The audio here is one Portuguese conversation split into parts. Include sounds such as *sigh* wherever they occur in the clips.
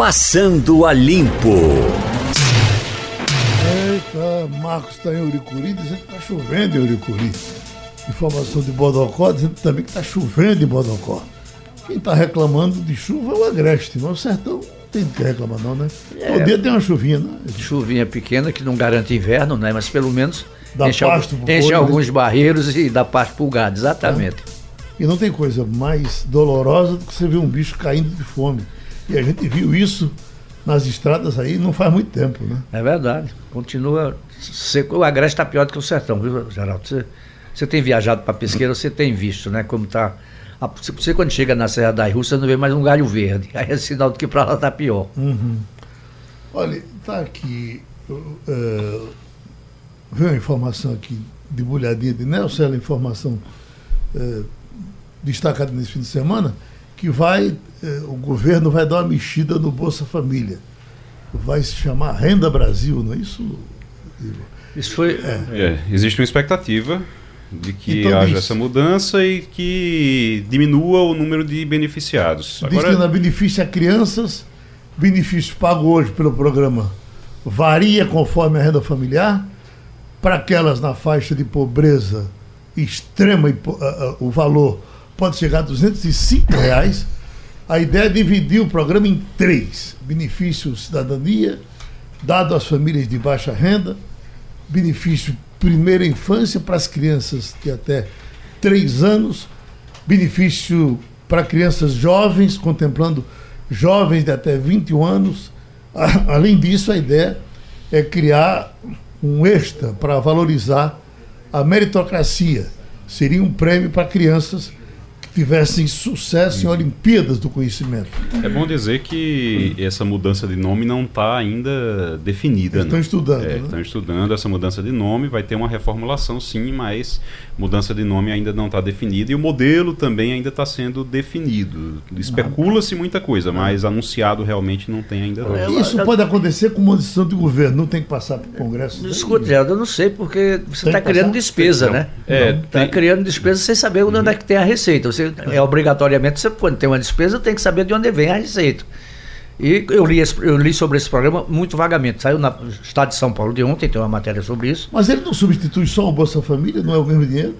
Passando a Limpo. Eita, Marcos está em Uricuri dizendo que está chovendo em Uricuri. Informação de Bodocó dizendo também que está chovendo em Bodocó. Quem está reclamando de chuva é o Agreste, mas o sertão não tem que reclamar não, né? É. Podia ter uma chuvinha, né? Chuvinha pequena que não garante inverno, né? Mas pelo menos Dá enche, pasto enche né? alguns barreiros e dá pasto pro gado, exatamente. E não tem coisa mais dolorosa do que você ver um bicho caindo de fome. E a gente viu isso nas estradas aí não faz muito tempo, né? É verdade. Continua seco. O Agreste está pior do que o sertão, viu, Geraldo? Você, você tem viajado para pesqueira, você tem visto, né? Como está. Você quando chega na Serra da Rússia não vê mais um galho verde. *laughs* Aí é sinal de que para lá está pior. Olha, está aqui. Uh, veio uma informação aqui de bulhadinha de Nelson, ela informação eh, destacada nesse fim de semana, que vai, eh, o governo vai dar uma mexida no Bolsa Família. Vai se chamar Renda Brasil, não é isso? Igor? Isso foi. É, existe uma expectativa de que Então haja diz. essa mudança e que diminua o número de beneficiados. Diz que na benefício a crianças, benefício pago hoje pelo programa varia conforme a renda familiar. Para aquelas na faixa de pobreza extrema, o valor pode chegar a 205 reais. A ideia é dividir o programa em três: benefício cidadania, dado às famílias de baixa renda, benefício primeira infância para as crianças de até 3 anos, benefício para crianças jovens, contemplando jovens de até 21 anos. Além disso, a ideia é criar um extra para valorizar a meritocracia. Seria um prêmio para crianças tivessem sucesso em Olimpíadas do Conhecimento. É bom dizer que essa mudança de nome não está ainda definida. Eles estão né? estudando, É, né? Estão estudando essa mudança de nome, vai ter uma reformulação sim, mas mudança de nome ainda não está definida e o modelo também ainda está sendo definido. Especula-se muita coisa, mas anunciado realmente não tem ainda. É, não. Isso pode acontecer com uma decisão de governo, não tem que passar para o Congresso. Escuta, Geraldo, eu não sei, porque você está criando despesa, né? É, Está tem- criando despesa sem saber onde é que tem a receita. Você, é obrigatoriamente, você, quando tem uma despesa, tem que saber de onde vem a receita. E eu li, esse- eu li sobre esse programa muito vagamente. Saiu na Estado de São Paulo de ontem, tem uma matéria sobre isso. Mas ele não substitui só o Bolsa Família, não é o mesmo dinheiro?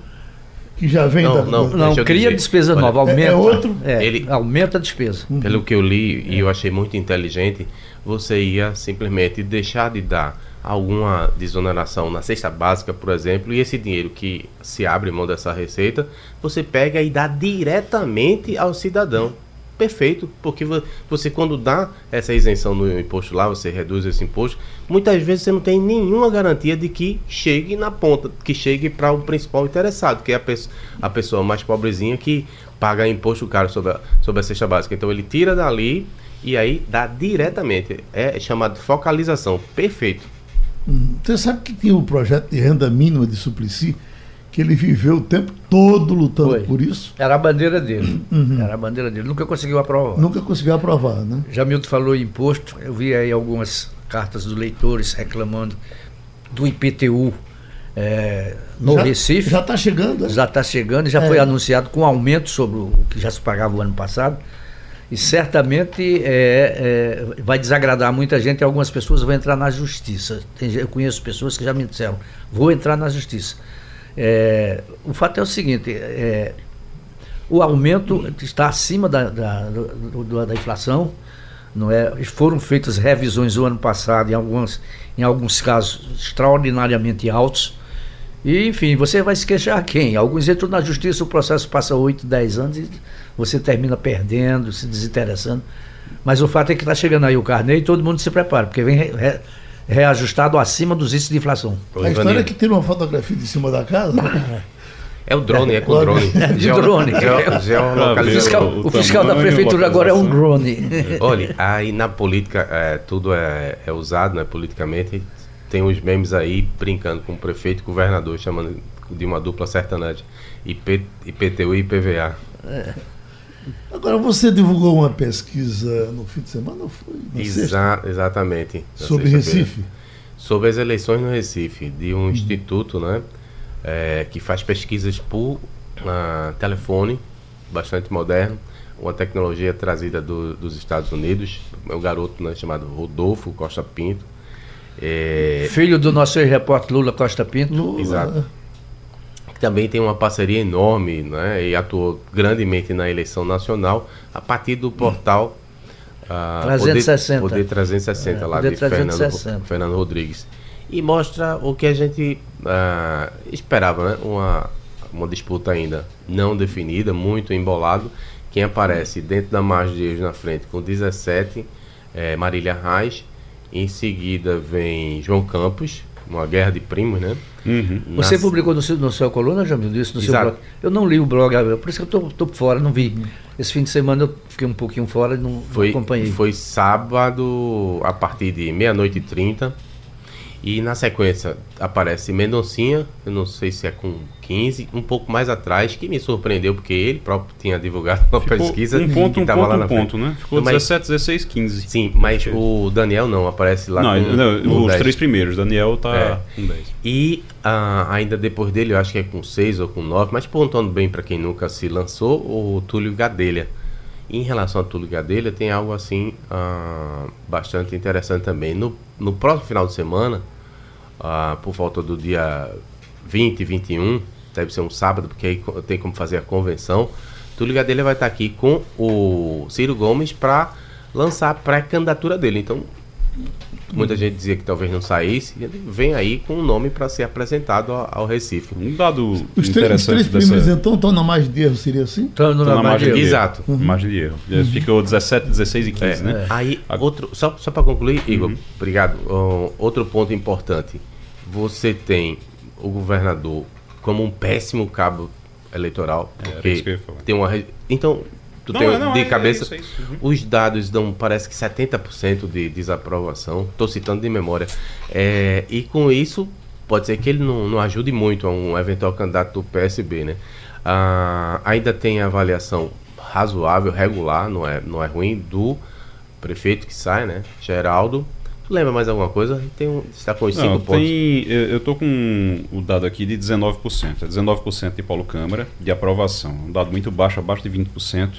Que já vem Não, da. não. Não, cria dizer. despesa Olha, nova, é- aumenta. é outro? é, Ele- Aumenta a despesa. Pelo que eu li e eu achei muito inteligente, você ia simplesmente deixar de dar alguma desoneração na cesta básica, por exemplo, e esse dinheiro que se abre mão dessa receita, você pega e dá diretamente ao cidadão. Perfeito, porque vo- você quando dá essa isenção no imposto lá, você reduz esse imposto, muitas vezes você não tem nenhuma garantia de que chegue na ponta, que chegue para o principal interessado, que é a, pesso- a pessoa mais pobrezinha que paga imposto caro sobre a, sobre a cesta básica. Então ele tira dali e aí dá diretamente. É chamado focalização. Perfeito. Você sabe que tinha o projeto de renda mínima de Suplicy, que ele viveu o tempo todo lutando Foi. por isso, Era a bandeira dele. Era a bandeira dele. Nunca conseguiu aprovar. nunca conseguiu aprovar, né? Jamilton falou em imposto, eu vi aí algumas cartas dos leitores reclamando do IPTU eh, no já, Recife. Já está chegando, né? Já está chegando, já É. foi anunciado com aumento sobre o que já se pagava o ano passado. E certamente é, é, vai desagradar muita gente e algumas pessoas vão entrar na justiça. Eu conheço pessoas que já me disseram, vou entrar na justiça. É, o fato é o seguinte, é, o aumento está acima da, da, do- da inflação, não é? Foram feitas revisões o ano passado, em, algumas, em alguns casos extraordinariamente altos. E, enfim, você vai se queixar quem? Alguns entram na justiça, o processo passa 8, 10 anos e você termina perdendo, se desinteressando. Mas o fato é que está chegando aí o carneiro e todo mundo se prepara, porque vem re- re- reajustado acima dos índices de inflação. Ô, A história é que tira uma fotografia de cima da casa. É o drone, é com Claro. drone. É de drone. Geo- O fiscal, o o fiscal da prefeitura agora é um drone. *laughs* Olha, aí na política é, tudo é, é usado, né, politicamente. Tem uns memes aí brincando com o prefeito e governador, chamando de uma dupla sertaneja. IP, IPTU e IPVA. Agora, você divulgou uma pesquisa no fim de semana, ou foi? Exa exatamente. Sobre. Recife? Sobre as eleições no Recife, de um instituto, né, é, que faz pesquisas por ah, telefone, bastante moderno, uma tecnologia trazida do, dos Estados Unidos. É um garoto né, chamado Rodolfo Costa Pinto. É... Filho do nosso repórter Lula Costa Pinto. Lula. Exato. Também tem uma parceria enorme né, e atuou grandemente na eleição nacional a partir do portal uh, 360. Poder, Poder 360, é, lá Poder de 360. Fernando, Fernando Rodrigues. E mostra o que a gente uh, esperava, né? Uma, uma disputa ainda não definida, muito embolado. Quem aparece dentro da margem de erro na frente com 17, é Marília Reis. Em seguida vem João Campos, uma guerra de primos, né? Uhum. Você publicou no seu, no seu coluna, Jamil, isso no Exato. seu blog? Eu não li o blog, por isso que eu estou fora, não vi. Esse fim de semana eu fiquei um pouquinho fora e não, foi, não acompanhei. Foi sábado, a partir de meia-noite e trinta. E na sequência aparece Mendoncinha, eu não sei se é com 15, um pouco mais atrás, que me surpreendeu, porque ele próprio tinha divulgado uma Ficou pesquisa. Um ponto, um ponto, lá um ponto, né? Ficou mas, 17, 16, 15. Sim, mas o Daniel não, aparece lá não, com, não, com os 10. três primeiros, Daniel tá é. com 10. E uh, ainda depois dele, eu acho que é com 6 ou com 9, mas pontuando bem para quem nunca se lançou, o Túlio Gadelha. Em relação a Túlio Gadelha, tem algo assim uh, bastante interessante também. No, no próximo final de semana, uh, por volta do dia 20 e 21, deve ser um sábado, porque aí tem como fazer a convenção. Túlio Gadelha vai estar aqui com o Ciro Gomes para lançar a pré-candidatura dele. Então, Muita gente dizia que talvez não saísse. Ele vem aí com um nome para ser apresentado ao, Recife. Um dado os interessante. Os três primeiros, dessa... então, estão na margem de erro, seria assim? Estão na, na margem de erro. Exato. Uhum. Margem de erro. Uhum. Ficou 17, 16 e 15, é, né? É. Aí, outro, só, só para concluir, Igor, uhum. obrigado. Uh, outro ponto importante. Você tem o governador como um péssimo cabo eleitoral. É, porque tem uma. Então, tu não, tem não, de é, cabeça. É isso, é isso. Uhum. Os dados dão, parece que 70% de desaprovação. Estou citando de memória. É, e com isso, pode ser que ele não, não ajude muito a um eventual candidato do PSB, né? Ah, ainda tem a avaliação razoável, regular, não é, não é ruim, do prefeito que sai, né? Geraldo. Tu lembra mais alguma coisa? Tem um, está com os 5 pontos. Tem, eu estou com o dado aqui de 19%. É 19% de Paulo Câmara de aprovação. Um dado muito baixo, abaixo de 20%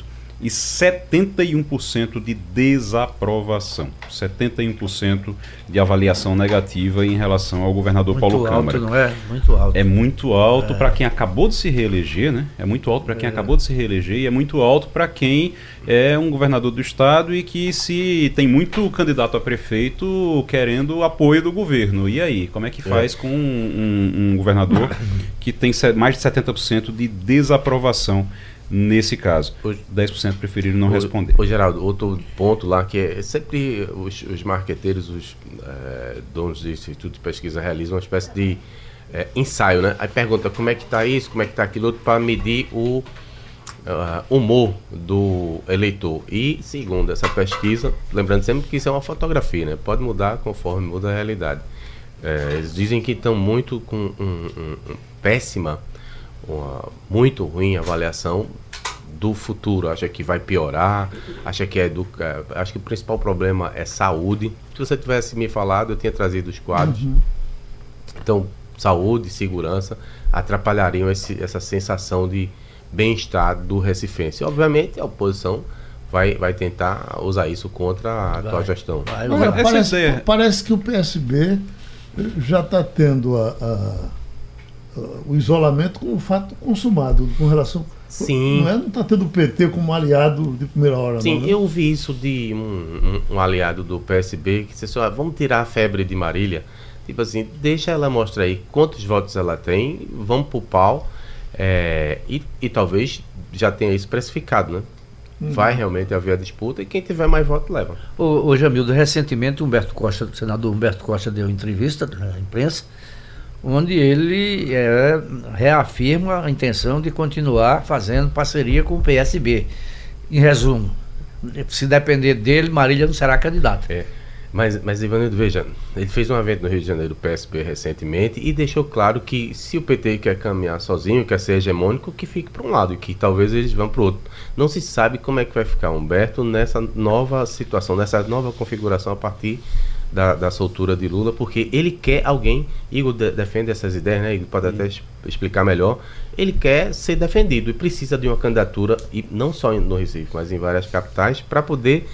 e 71% de desaprovação. 71% de avaliação negativa em relação ao governador muito Paulo alto, Câmara. Não é? Muito alto. É muito alto é. para quem acabou de se reeleger, né? É muito alto para quem é. acabou de se reeleger e é muito alto para quem é um governador do estado e que se tem muito candidato a prefeito querendo apoio do governo. E aí, como é que faz é. com um, um, um governador *coughs* que tem mais de 70% de desaprovação? Nesse caso. O, 10% preferiram não o, responder. Ô Geraldo, outro ponto lá que é sempre os, os marqueteiros, os é, donos de instituto de pesquisa realizam uma espécie de é, ensaio, né? Aí pergunta como é que está isso, como é que está aquilo outro para medir o uh, humor do eleitor. E segundo essa pesquisa, lembrando sempre que isso é uma fotografia, né? Pode mudar conforme muda a realidade. É, eles dizem que estão muito com um, um, um péssima uma muito ruim avaliação do futuro. Acha que vai piorar, acha que é educa... acho que o principal problema é saúde. Se você tivesse me falado, eu tinha trazido os quadros. Uhum. Então, saúde, segurança atrapalhariam esse, essa sensação de bem-estar do recifense. Obviamente, a oposição vai, vai tentar usar isso contra a vai, atual gestão. Vai, vai. Parece, parece, que o PSB já está tendo a, a o isolamento como um fato consumado com relação. Sim. Não é, não está tendo o PT como aliado de primeira hora. Sim, não, né? eu vi isso de um, um, um, aliado do PSB que disse assim, ah, vamos tirar a febre de Marília. Tipo assim, deixa ela mostrar aí quantos votos ela tem, vamos pro pau. É, e, e talvez já tenha isso precificado, né? Uhum. Vai realmente haver a disputa e quem tiver mais voto leva. Ô, ô Jamildo, recentemente Humberto Costa, o senador Humberto Costa deu entrevista à imprensa onde ele é, reafirma a intenção de continuar fazendo parceria com o PSB. Em resumo, se depender dele, Marília não será candidata. É. Mas, mas Ivanildo, veja, ele fez um evento no Rio de Janeiro PSB recentemente e deixou claro que se o PT quer caminhar sozinho, quer ser hegemônico, que fique para um lado e que talvez eles vão para o outro. Não se sabe como é que vai ficar Humberto nessa nova situação, nessa nova configuração a partir da, da soltura de Lula, porque ele quer alguém, Igor de, defende essas ideias, né? Igor pode até explicar melhor. Ele quer ser defendido e precisa de uma candidatura, e não só no Recife, mas em várias capitais, para poder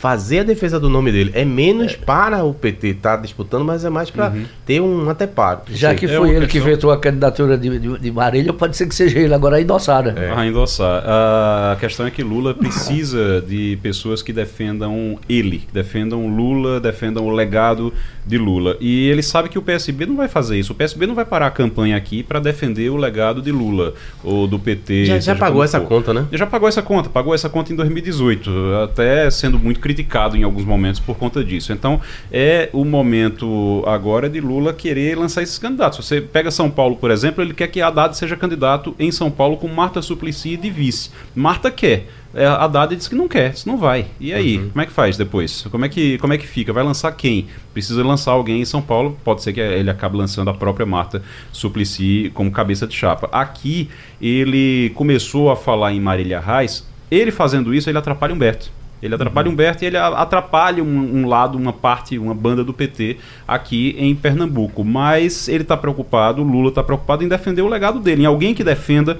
fazer a defesa do nome dele. É menos é. para o PT estar tá disputando, mas é mais para uhum. ter um anteparo. Já que foi é ele questão... que vetou a candidatura de, de, de, Marília, pode ser que seja ele agora a endossar. Né? É. A endossar. A questão é que Lula precisa de pessoas que defendam ele, que defendam Lula, defendam o legado de Lula. E ele sabe que o PSB não vai fazer isso. O PSB não vai parar a campanha aqui para defender o legado de Lula ou do PT. Já, já pagou essa for. conta, né? Já pagou essa conta. Pagou essa conta em 2018, até sendo muito criticado em alguns momentos por conta disso. Então, é o momento agora de Lula querer lançar esses candidatos. Você pega São Paulo, por exemplo, ele quer que Haddad seja candidato em São Paulo com Marta Suplicy de vice. Marta quer. É, Haddad disse que não quer, isso não vai. E aí, uhum. como é que faz depois? Como é que, como é que fica? Vai lançar quem? Precisa lançar alguém em São Paulo, pode ser que ele acabe lançando a própria Marta Suplicy como cabeça de chapa. Aqui, ele começou a falar em Marília Reis, ele fazendo isso, ele atrapalha Humberto. Ele atrapalha uhum. Humberto e ele atrapalha um, um, lado, uma parte, uma banda do PT aqui em Pernambuco. Mas ele está preocupado, o Lula está preocupado em defender o legado dele, em alguém que defenda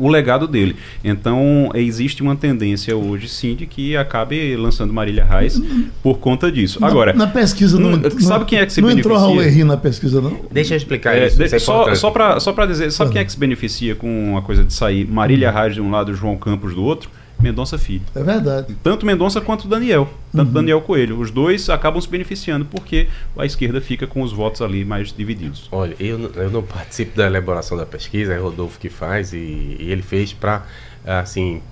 o legado dele. Então, existe uma tendência hoje, sim, de que acabe lançando Marília Reis por conta disso. Agora, na, pesquisa não, não, sabe quem é que se não beneficia? Não entrou Raul Henry na pesquisa, não? Deixa eu explicar é, isso. De, isso é só só para só dizer, sabe quem é que se beneficia com a coisa de sair Marília Reis de um lado e João Campos do outro? Mendonça Filho. É verdade. Tanto Mendonça quanto Daniel. Tanto uhum. Daniel Coelho. Os dois acabam se beneficiando porque a esquerda fica com os votos ali mais divididos. Olha, eu, eu não participo da elaboração da pesquisa, é Rodolfo que faz, e, e ele fez para, assim,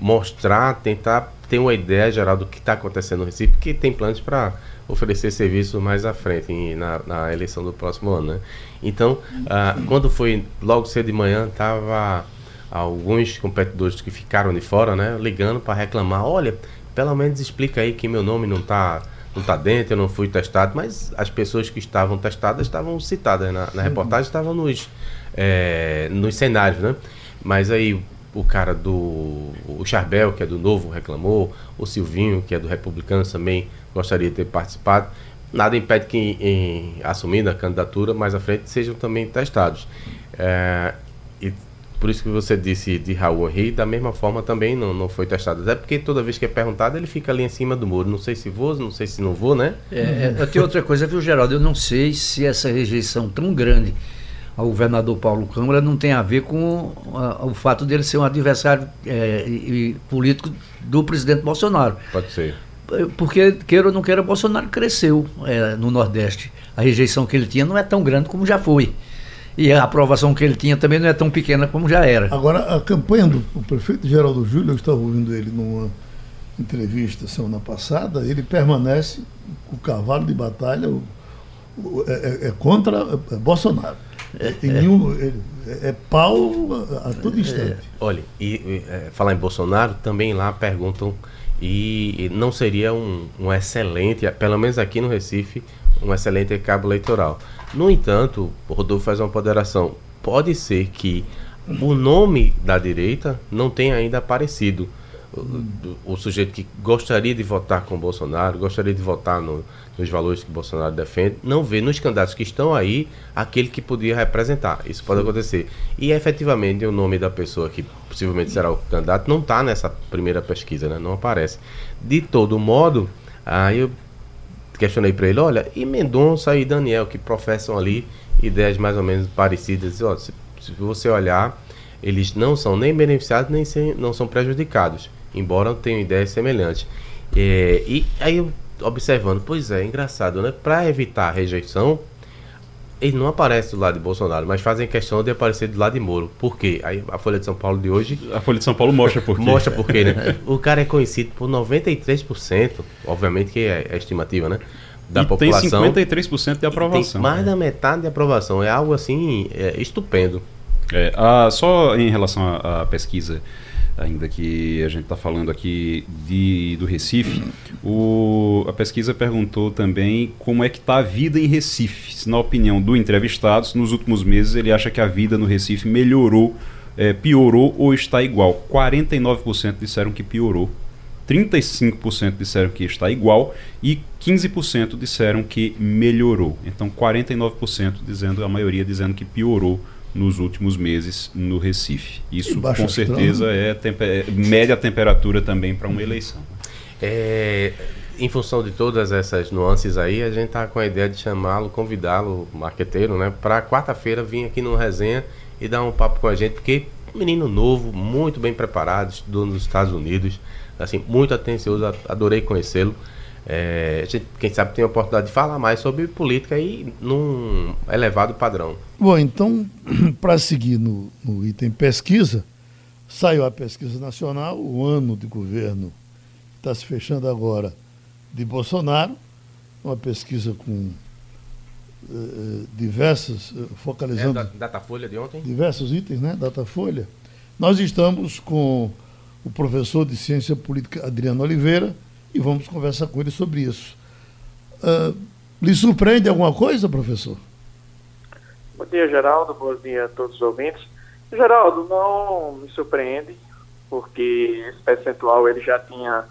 mostrar, tentar ter uma ideia geral do que está acontecendo no Recife, porque tem planos para oferecer serviços mais à frente, em, na, na, eleição do próximo ano. Né? Então, ah, quando foi logo cedo de manhã, estava alguns competidores que ficaram de fora, né, ligando para reclamar, olha, pelo menos explica aí que meu nome não está não tá dentro, eu não fui testado, mas as pessoas que estavam testadas estavam citadas na, na reportagem, estavam nos, é, nos cenários, né? Mas aí o cara do o Charbel, que é do Novo, reclamou, o Silvinho, que é do Republicano, também gostaria de ter participado. Nada impede que, em, assumindo a candidatura mais à frente, sejam também testados. É, e por isso que você disse de Raul Henry, da mesma forma também não, não foi testado. Até porque toda vez que é perguntado, ele fica ali em cima do muro. Não sei se vou, não sei se não vou, né? É, é, tem outra coisa, viu, Geraldo? Eu não sei se essa rejeição tão grande ao governador Paulo Câmara não tem a ver com a, o fato dele ser um adversário é, e, político do presidente Bolsonaro. Pode ser. Porque, queira ou não queira, Bolsonaro cresceu é, no Nordeste. A rejeição que ele tinha não é tão grande como já foi. E a aprovação que ele tinha também não é tão pequena como já era. Agora, a campanha do prefeito Geraldo Júlio, eu estava ouvindo ele numa entrevista semana passada, ele permanece o cavalo de batalha o, o, é, é, é, contra é, Bolsonaro. É, nenhum, ele, é, pau a, a todo instante. olha, e falar em Bolsonaro, também lá perguntam e não seria um, um excelente, pelo menos aqui no Recife, um excelente cabo eleitoral. No entanto, o Rodolfo faz uma ponderação. Pode ser que o nome da direita não tenha ainda aparecido. O, o, sujeito que gostaria de votar com Bolsonaro, gostaria de votar no, nos valores que Bolsonaro defende, não vê nos candidatos que estão aí aquele que podia representar. Isso pode acontecer. E efetivamente o nome da pessoa que possivelmente será o candidato não está nessa primeira pesquisa, né? não aparece. De todo modo, aí eu questionei para ele, olha, e Mendonça e Daniel, que professam ali ideias mais ou menos parecidas, olha, se, se você olhar, eles não são nem beneficiados, nem sem, não são prejudicados, embora tenham ideias semelhantes. É, e aí observando, pois é, engraçado, né? Para evitar a rejeição, ele não aparece do lado de Bolsonaro, mas fazem questão de aparecer do lado de Moro. Por quê? Aí a Folha de São Paulo de hoje. A Folha de São Paulo mostra por quê. mostra por quê, né? *laughs* o cara é conhecido por 93%, obviamente que é, é estimativa, né? Da e população. Tem 53% de aprovação. Mais da metade de aprovação. É algo assim é, estupendo. É, ah, só em relação à pesquisa ainda que a gente está falando aqui de, do Recife, o, a pesquisa perguntou também como é que está a vida em Recife. Se, na opinião do entrevistado, nos últimos meses ele acha que a vida no Recife melhorou, é, piorou ou está igual. 49% disseram que piorou. 35% disseram que está igual e 15% disseram que melhorou. Então 49% dizendo, a maioria dizendo que piorou nos últimos meses no Recife. Isso com certeza é, é média temperatura também para uma eleição. É, em função de todas essas nuances aí, a gente está com a ideia de chamá-lo, convidá-lo, marqueteiro, né, para quarta-feira vir aqui no resenha e dar um papo com a gente, porque um menino novo, muito bem preparado, estudou nos Estados Unidos, assim, muito atencioso, adorei conhecê-lo. É, a gente, quem sabe tem a oportunidade de falar mais sobre política e num elevado padrão. Bom, então, *clears throat* para seguir no, no item pesquisa, saiu a pesquisa nacional, o ano de governo está se fechando agora de Bolsonaro, uma pesquisa com uh, diversas, uh, focalizando... É, Datafolha de ontem? Diversos itens, né? Datafolha. Nós estamos com o professor de Ciência Política Adriano Oliveira e vamos conversar com ele sobre isso. Uh, lhe surpreende alguma coisa, professor? Bom dia, Geraldo. Bom dia a todos os ouvintes. Geraldo, não me surpreende, porque esse percentual ele já tinha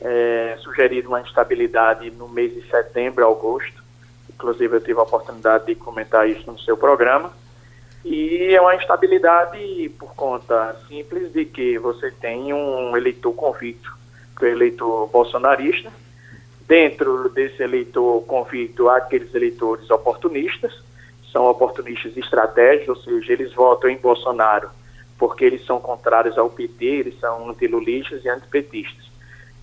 é, sugerido uma instabilidade no mês de setembro, agosto. Inclusive, eu tive a oportunidade de comentar isso no seu programa. E é uma instabilidade por conta simples de que você tem um eleitor convicto, que é o eleitor bolsonarista. Dentro desse eleitor convicto, há aqueles eleitores oportunistas, são oportunistas estratégicos, ou seja, eles votam em Bolsonaro porque eles são contrários ao PT, eles são antilulistas e antipetistas.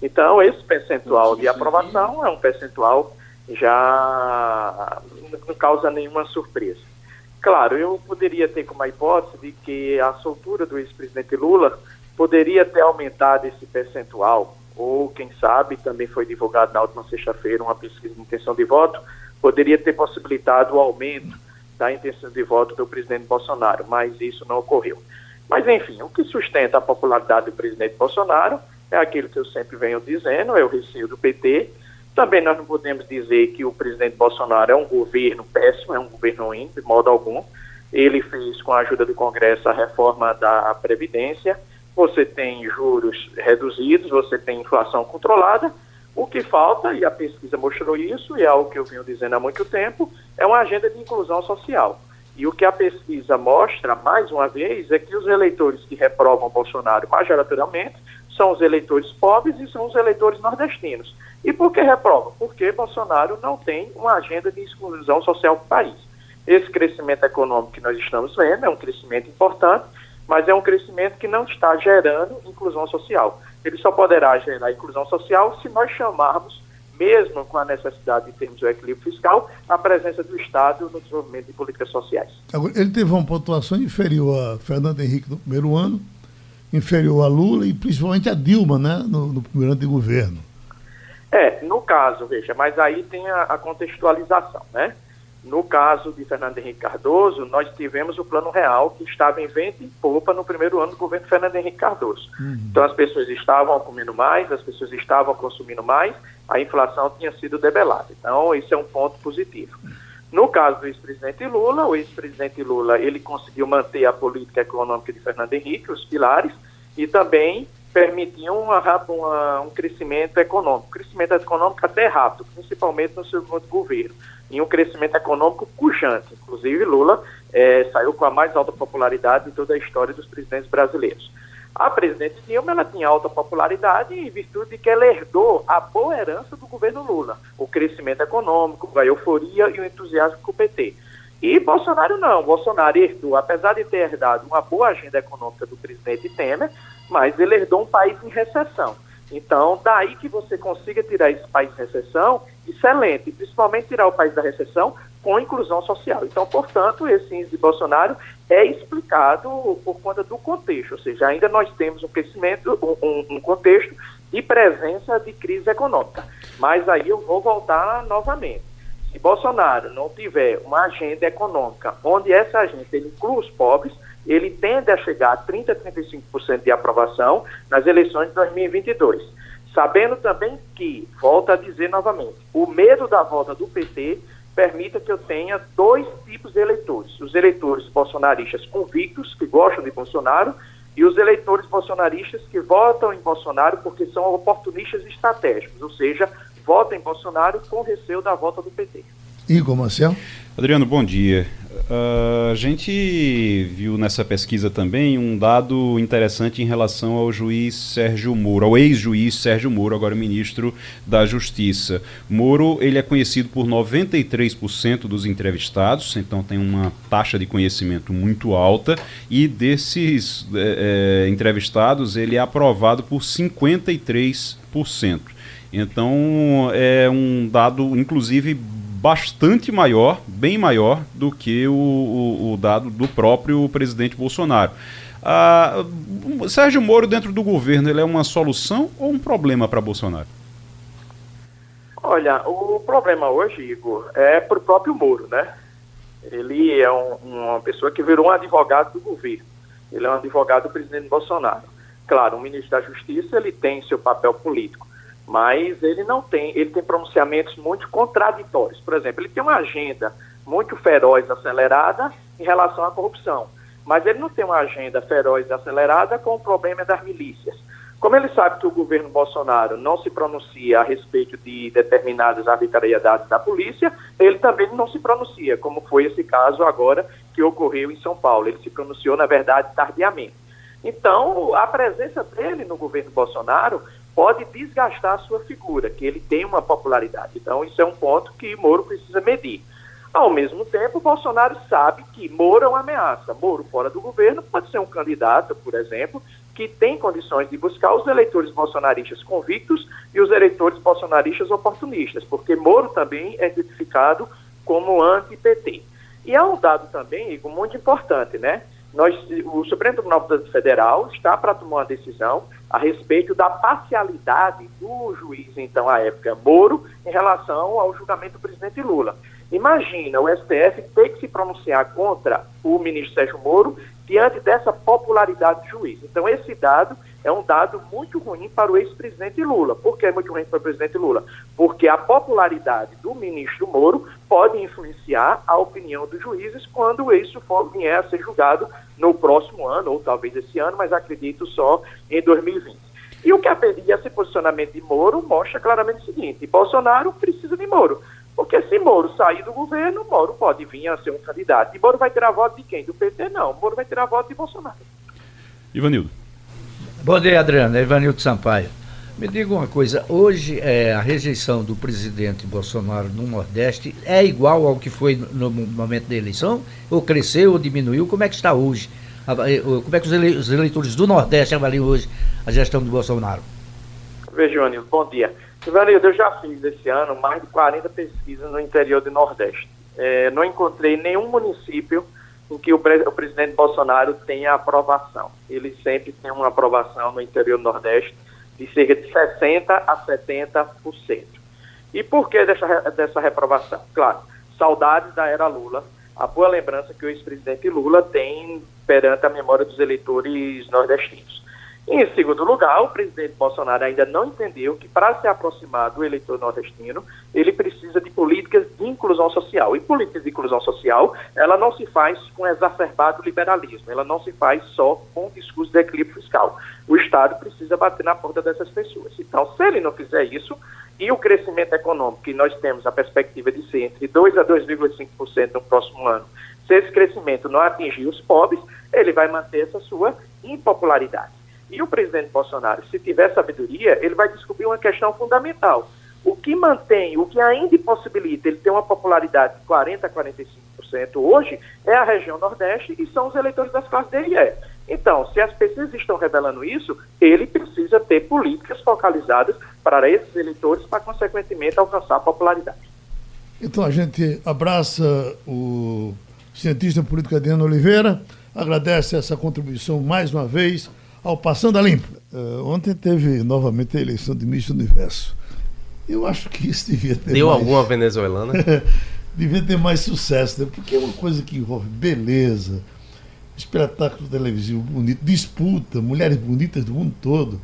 Então, esse percentual de aprovação é um percentual já não causa nenhuma surpresa. Claro, eu poderia ter como hipótese de que a soltura do ex-presidente Lula poderia ter aumentado esse percentual, ou quem sabe, também foi divulgado na última sexta-feira uma pesquisa de intenção de voto, poderia ter possibilitado o aumento da intenção de voto do presidente Bolsonaro, mas isso não ocorreu. Mas, enfim, o que sustenta a popularidade do presidente Bolsonaro é aquilo que eu sempre venho dizendo, é o receio do PT. Também nós não podemos dizer que o presidente Bolsonaro é um governo péssimo, é um governo ruim, de modo algum. Ele fez, com a ajuda do Congresso, a reforma da Previdência. Você tem juros reduzidos, você tem inflação controlada. O que falta, e a pesquisa mostrou isso, e é algo que eu venho dizendo há muito tempo, é uma agenda de inclusão social. E o que a pesquisa mostra, mais uma vez, é que os eleitores que reprovam Bolsonaro majoritariamente são os eleitores pobres e são os eleitores nordestinos. E por que reprovam? Porque Bolsonaro não tem uma agenda de exclusão social para o país. Esse crescimento econômico que nós estamos vendo é um crescimento importante, mas é um crescimento que não está gerando inclusão social. Ele só poderá gerar inclusão social se nós chamarmos, mesmo com a necessidade de termos o equilíbrio fiscal, a presença do Estado no desenvolvimento de políticas sociais. Ele teve uma pontuação inferior a Fernando Henrique no primeiro ano, inferior a Lula e principalmente a Dilma, né, no, no primeiro ano de governo. É, no caso, veja, mas aí tem a, a, contextualização, né? No caso de Fernando Henrique Cardoso, nós tivemos o Plano Real que estava em vento e popa no primeiro ano do governo Fernando Henrique Cardoso. Uhum. Então as pessoas estavam comendo mais, as pessoas estavam consumindo mais, a inflação tinha sido debelada. Então, esse é um ponto positivo. No caso do ex-presidente Lula, o ex-presidente Lula ele conseguiu manter a política econômica de Fernando Henrique, os pilares, e também permitiu uma, uma, um crescimento econômico, crescimento econômico até rápido, principalmente no segundo governo, e um crescimento econômico pujante. Inclusive, Lula é, saiu com a mais alta popularidade de toda a história dos presidentes brasileiros. A presidente Dilma ela tinha alta popularidade em virtude de que ela herdou a boa herança do governo Lula, o crescimento econômico, a euforia e o entusiasmo com o PT. E Bolsonaro não. Bolsonaro herdou, apesar de ter herdado uma boa agenda econômica do presidente Temer, mas ele herdou um país em recessão. Então, daí que você consiga tirar esse país de recessão, excelente, principalmente tirar o país da recessão com inclusão social. Então, portanto, esse índice de Bolsonaro é explicado por conta do contexto, ou seja, ainda nós temos um crescimento, um, um contexto de presença de crise econômica. Mas aí eu vou voltar novamente. Se Bolsonaro não tiver uma agenda econômica onde essa agenda inclui os pobres, ele tende a chegar a 30% a 35% de aprovação nas eleições de 2022. Sabendo também que, volto a dizer novamente, o medo da volta do PT permita que eu tenha dois tipos de eleitores. Os eleitores bolsonaristas convictos, que gostam de Bolsonaro, e os eleitores bolsonaristas que votam em Bolsonaro porque são oportunistas estratégicos, ou seja, votam em Bolsonaro com receio da volta do PT. Igor Marcel. Adriano, bom dia. Uh, a gente viu nessa pesquisa também um dado interessante em relação ao juiz Sérgio Moro, ao ex-juiz Sérgio Moro, agora ministro da Justiça. Moro, ele é conhecido por 93% dos entrevistados, então tem uma taxa de conhecimento muito alta, e desses é, é, entrevistados, ele é aprovado por 53%. Então, é um dado, inclusive, bastante maior, bem maior do que o, o, o dado do próprio presidente Bolsonaro. Ah, Sérgio Moro dentro do governo, ele é uma solução ou um problema para Bolsonaro? Olha, o problema hoje, Igor, é para o próprio Moro, né? Ele é um, uma pessoa que virou um advogado do governo. Ele é um advogado do presidente Bolsonaro. Claro, o ministro da Justiça ele tem seu papel político, mas ele não tem, ele tem pronunciamentos muito contraditórios. Por exemplo, ele tem uma agenda muito feroz, acelerada em relação à corrupção, mas ele não tem uma agenda feroz acelerada com o problema das milícias. Como ele sabe que o governo Bolsonaro não se pronuncia a respeito de determinadas arbitrariedades da polícia, ele também não se pronuncia, como foi esse caso agora que ocorreu em São Paulo. Ele se pronunciou, na verdade, tardiamente. Então, a presença dele no governo Bolsonaro pode desgastar a sua figura, que ele tem uma popularidade. Então, isso é um ponto que Moro precisa medir. Ao mesmo tempo, Bolsonaro sabe que Moro é uma ameaça. Moro, fora do governo, pode ser um candidato, por exemplo, que tem condições de buscar os eleitores bolsonaristas convictos e os eleitores bolsonaristas oportunistas, porque Moro também é identificado como anti-PT. E há um dado também, Igor, muito importante, né? Nós, o Supremo Tribunal Federal está para tomar uma decisão a respeito da parcialidade do juiz, então, à época, Moro, em relação ao julgamento do presidente Lula. Imagina o STF ter que se pronunciar contra o ministro Sérgio Moro diante dessa popularidade do juiz. Então, esse dado é um dado muito ruim para o ex-presidente Lula. Por que é muito ruim para o presidente Lula? Porque a popularidade do ministro Moro pode influenciar a opinião dos juízes quando isso for, vier a ser julgado no próximo ano, ou talvez esse ano, mas acredito só em 2020. E o que a, e esse posicionamento de Moro mostra claramente o seguinte: Bolsonaro precisa de Moro. Porque se Moro sair do governo, Moro pode vir a ser um candidato. E Moro vai tirar voto de quem? Do PT? Não. Moro vai tirar voto de Bolsonaro. Ivanildo. Bom dia, Adriano. É Ivanildo Sampaio. Me diga uma coisa, hoje é, a rejeição do presidente Bolsonaro no Nordeste é igual ao que foi no momento da eleição? Ou cresceu ou diminuiu? Como é que está hoje? Eh, como é que os eleitores do Nordeste avaliam hoje a gestão do Bolsonaro? Veja, Ivanildo, bom dia. Ivanildo, eu já fiz esse ano mais de 40 pesquisas no interior do Nordeste. É, não encontrei nenhum município em que o, pre o, presidente Bolsonaro tenha aprovação. Ele sempre tem uma aprovação no interior do Nordeste de cerca de 60% a 70%. E por que dessa, dessa reprovação? Claro, saudades da era Lula, a boa lembrança que o ex-presidente Lula tem perante a memória dos eleitores nordestinos. Em segundo lugar, o presidente Bolsonaro ainda não entendeu que para se aproximar do eleitor nordestino, ele precisa de políticas de inclusão social. E políticas de inclusão social, ela não se faz com exacerbado liberalismo, ela não se faz só com discurso de equilíbrio fiscal. O Estado precisa bater na porta dessas pessoas. Então, se ele não fizer isso, e o crescimento econômico que nós temos a perspectiva de ser entre 2 a 2,5% no próximo ano, se esse crescimento não atingir os pobres, ele vai manter essa sua impopularidade. E o presidente Bolsonaro, se tiver sabedoria, ele vai descobrir uma questão fundamental. O que mantém, o que ainda possibilita ele ter uma popularidade de 40% a 45% hoje é a região Nordeste e são os eleitores das classes D e E. Então, se as pesquisas estão revelando isso, ele precisa ter políticas focalizadas para esses eleitores para, consequentemente, alcançar a popularidade. Então, a gente abraça o cientista político Adriano Oliveira, agradece essa contribuição mais uma vez ao Passando a Limpo. Uh, ontem teve novamente a eleição de Miss Universo. Eu acho que isso devia ter. Deu mais... alguma venezuelana? *laughs* devia ter mais sucesso, né? porque é uma coisa que envolve beleza, espetáculo televisivo bonito, disputa, mulheres bonitas do mundo todo.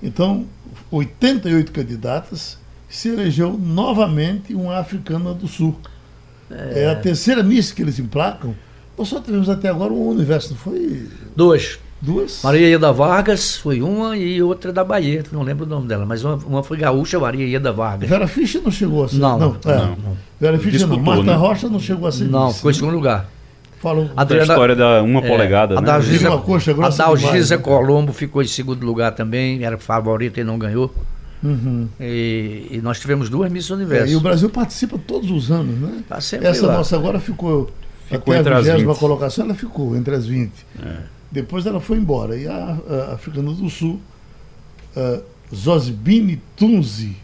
Então, 88 candidatas se elegeu novamente uma africana do sul. É, é a terceira Miss que eles emplacam. Nós só tivemos até agora um universo, não foi? Dois. Duas? Maria Ieda Vargas foi uma e outra da Bahia, não lembro o nome dela, mas uma, uma foi gaúcha, Maria Ieda Vargas. Vera Fischer não chegou a ser. Não, não. é. não. Vera Fischer não. Disputou, Marta né? Rocha não chegou a ser. Não, ficou em né? segundo lugar. Falam. A Da história da uma polegada, É, a né? Dalgisa, Diz uma coxa a Dalgisa né? Colombo ficou em segundo lugar também, era favorita e não ganhou. Uhum. E, e nós tivemos duas Miss É, Universo. e o Brasil participa todos os anos, né? Tá sempre Essa lá. nossa agora ficou, Ficou até entre a as vigésima 20. colocação, ela ficou entre as 20. É. Depois ela foi embora. E a, a Africana do Sul, uh, Zosbini Tunzi,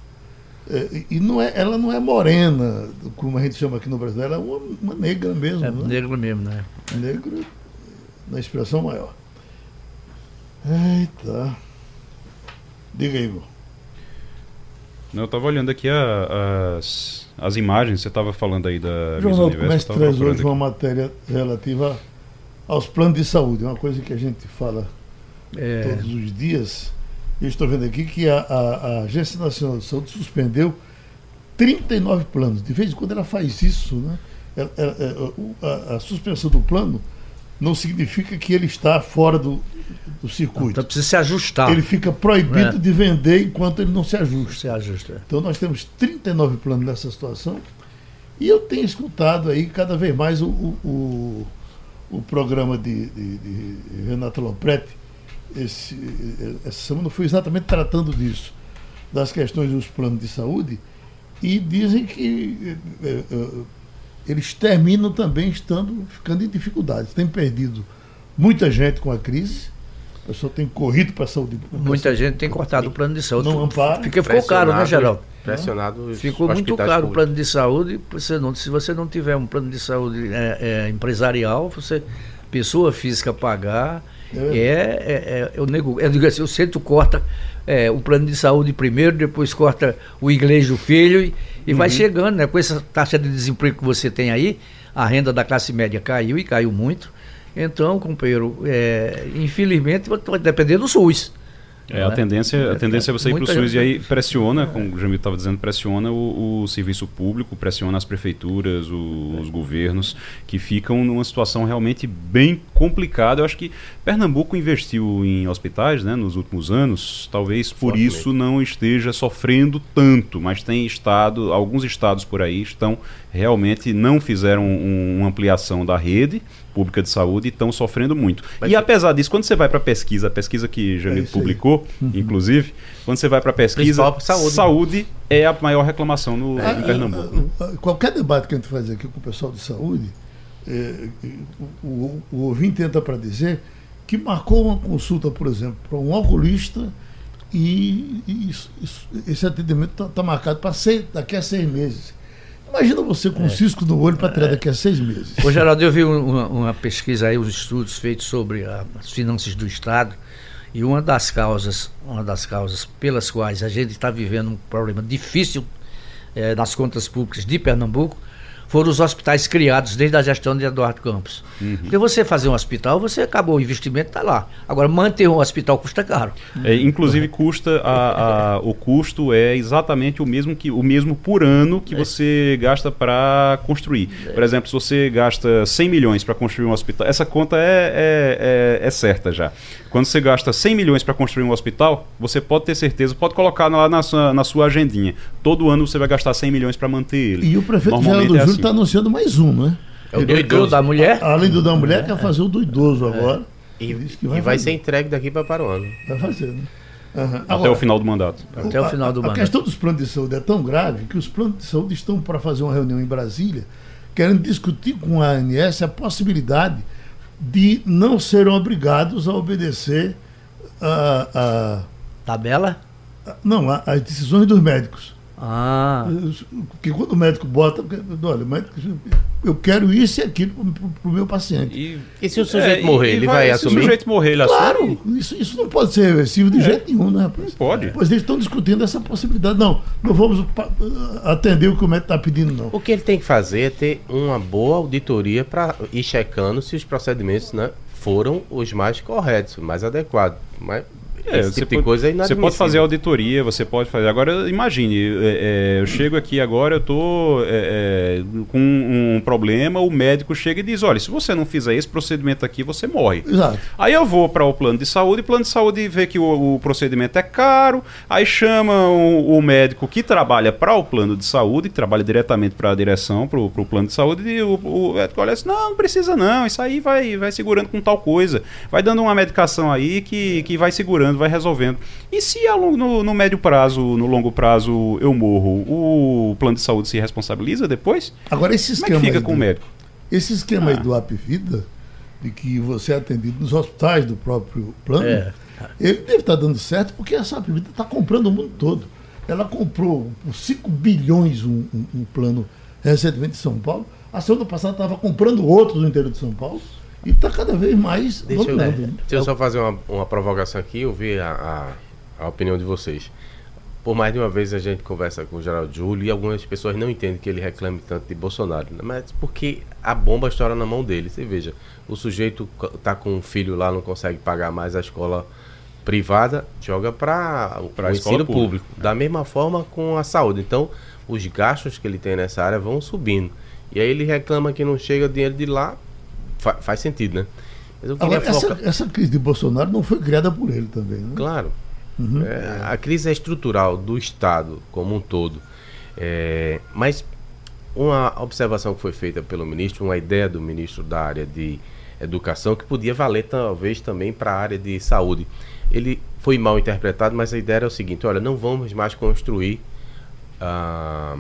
eh, e não é, ela não é morena, como a gente chama aqui no Brasil, ela é uma, uma negra mesmo, É né? negro mesmo, né? Negro na expressão maior. Eita. Diga aí, Igor. Eu estava olhando aqui a- as, as imagens, você estava falando aí da O Jornal do Comércio traz hoje uma matéria relativa aos planos de saúde, uma coisa que a gente fala É, todos os dias. Eu estou vendo aqui que a, a- a Agência Nacional de Saúde suspendeu 39 planos. De vez em quando ela faz isso, né? Ela- ela- ela- o- a, a suspensão do plano não significa que ele está fora do, do circuito. então precisa se ajustar. Ele fica proibido É. de vender enquanto ele não se ajusta. Se ajusta. Então nós temos 39 planos nessa situação e eu tenho escutado aí cada vez mais o, o, o- o programa de, de, de Renato Lopretti. Esse, essa semana foi exatamente tratando disso, das questões dos planos de saúde, e dizem que eh, eh, eles terminam também estando ficando em dificuldades. Tem perdido muita gente com a crise, a pessoa tem corrido para a saúde pública. Muita gente tem cortado o plano de saúde. Não ampara. Fica, ficou caro, né, Geraldo? Pressionado. Ficou muito caro o públicos. plano de saúde. Você não, se você não tiver um plano de saúde é, é, empresarial, você, pessoa física pagar, É é, é, é, eu, nego, eu digo assim, o centro corta é, o plano de saúde primeiro, depois corta o inglês do filho e, e Uhum. vai chegando, né? Com essa taxa de desemprego que você tem aí, a renda da classe média caiu e caiu muito. Então, companheiro, é, infelizmente, vai depender do SUS. É, a tendência, a tendência é você ir para o SUS e aí pressiona, como o Jamil estava dizendo, pressiona o, o serviço público, pressiona as prefeituras, o- os governos, que ficam numa situação realmente bem complicada. Eu acho que Pernambuco investiu em hospitais né, nos últimos anos, talvez por isso não esteja sofrendo tanto, mas tem estado, alguns estados por aí estão realmente não fizeram um- uma ampliação da rede pública de saúde e estão sofrendo muito. E apesar disso, quando você vai para a pesquisa, a pesquisa que Jamil aí. publicou, inclusive, quando você vai para a pesquisa, saúde. saúde é a maior reclamação no, Ah, em Pernambuco. ah, ah, Qualquer debate que a gente faz aqui com o pessoal de saúde, eh, o, o, o ouvinte entra para dizer que marcou uma consulta, por exemplo, para um oculista e, e isso- isso- esse atendimento está marcado para daqui a seis meses. Imagina você com um cisco no olho para tirar daqui a seis meses. Ô, Geraldo, eu vi um- uma, uma pesquisa aí, uns estudos feitos sobre as finanças do Estado, e uma das causas, uma das causas pelas quais a gente está vivendo um problema difícil eh, nas contas públicas de Pernambuco foram os hospitais criados desde a gestão de Eduardo Campos. Porque você fazer um hospital, você acabou o investimento, está lá. Agora, manter um hospital custa caro. É, inclusive custa a, a- o custo é exatamente o mesmo que o mesmo por ano que você gasta para construir. Por exemplo, se você gasta 100 milhões para construir um hospital, essa conta é, é, é- é certa já. Quando você gasta 100 milhões para construir um hospital, você pode ter certeza, pode colocar lá na sua, na sua agendinha. Todo ano você vai gastar 100 milhões para manter ele. E o prefeito Geraldo é Júlio assim. está anunciando mais um, né? É o Do do idoso. da mulher? Além do da mulher, quer fazer o do idoso agora. E, que e vai ser entregue daqui para, para o ano. Vai fazer, né? Até Agora, o final do mandato. Até o final do a, a mandato. questão dos planos de saúde é tão grave que os planos de saúde estão para fazer uma reunião em Brasília, querendo discutir com a ANS a possibilidade de não serem obrigados a obedecer a, Tabela? a- a- não, as decisões dos médicos. Ah, Porque quando o médico bota, olha, médico, eu quero isso e aquilo para o meu paciente. E, E se o sujeito É, morrer, e ele vai, Se assumir? o sujeito morrer, ele Claro, assume? isso, isso não pode ser reversível de jeito nenhum, né, rapaz? Pode. Pois eles estão discutindo essa possibilidade. Não, não vamos atender o que o médico está pedindo, não. O que ele tem que fazer é ter uma boa auditoria para ir checando se os procedimentos né, foram os mais corretos, mais adequados. Mas É, Esse tipo pode, de coisa é Você pode fazer auditoria, você pode fazer. Agora, imagine, é, é, eu chego aqui agora, eu estou é, é, com um problema, o médico chega e diz: olha, se você não fizer esse procedimento aqui, você morre. Exato. Aí eu vou para o plano de saúde, o plano de saúde vê que o, o procedimento é caro, aí chama o, o médico que trabalha para o plano de saúde, que trabalha diretamente para a direção, para o plano de saúde, e o, o médico olha assim: não, não precisa não, isso aí vai, vai segurando com tal coisa, vai dando uma medicação aí que, que vai segurando, vai resolvendo. E se no, no médio prazo, no longo prazo eu morro, o plano de saúde se responsabiliza depois? Agora, esse esquema. Como é que fica com do, o médico? Esse esquema ah. aí do Apvida, de que você é atendido nos hospitais do próprio plano, é. ele deve estar dando certo porque essa Apvida está comprando o mundo todo. Ela comprou por 5 bilhões um, um, um plano recentemente em São Paulo. A semana passada estava comprando outros no interior de São Paulo e está cada vez mais deixa Eu, deixa eu só fazer uma, uma provocação aqui e ouvir a, a, a, opinião de vocês. Por mais de uma vez a gente conversa com o Geraldo Júlio e algumas pessoas não entendem que ele reclame tanto de Bolsonaro. Né? Mas porque a bomba estoura na mão dele. Você veja, o sujeito está com um filho lá, não consegue pagar mais a escola privada, joga para o ensino público. público. Da mesma forma com a saúde. Então, os gastos que ele tem nessa área vão subindo. E aí ele reclama que não chega dinheiro de lá, Fa faz sentido, né? Agora, essa, essa, crise de Bolsonaro não foi criada por ele também, né? Claro. Uhum. É, a crise é estrutural do Estado como um todo. É, mas uma observação que foi feita pelo ministro, uma ideia do ministro da área de educação, que podia valer talvez também para a área de saúde. Ele foi mal interpretado, mas a ideia era o seguinte: olha, não vamos mais construir ah,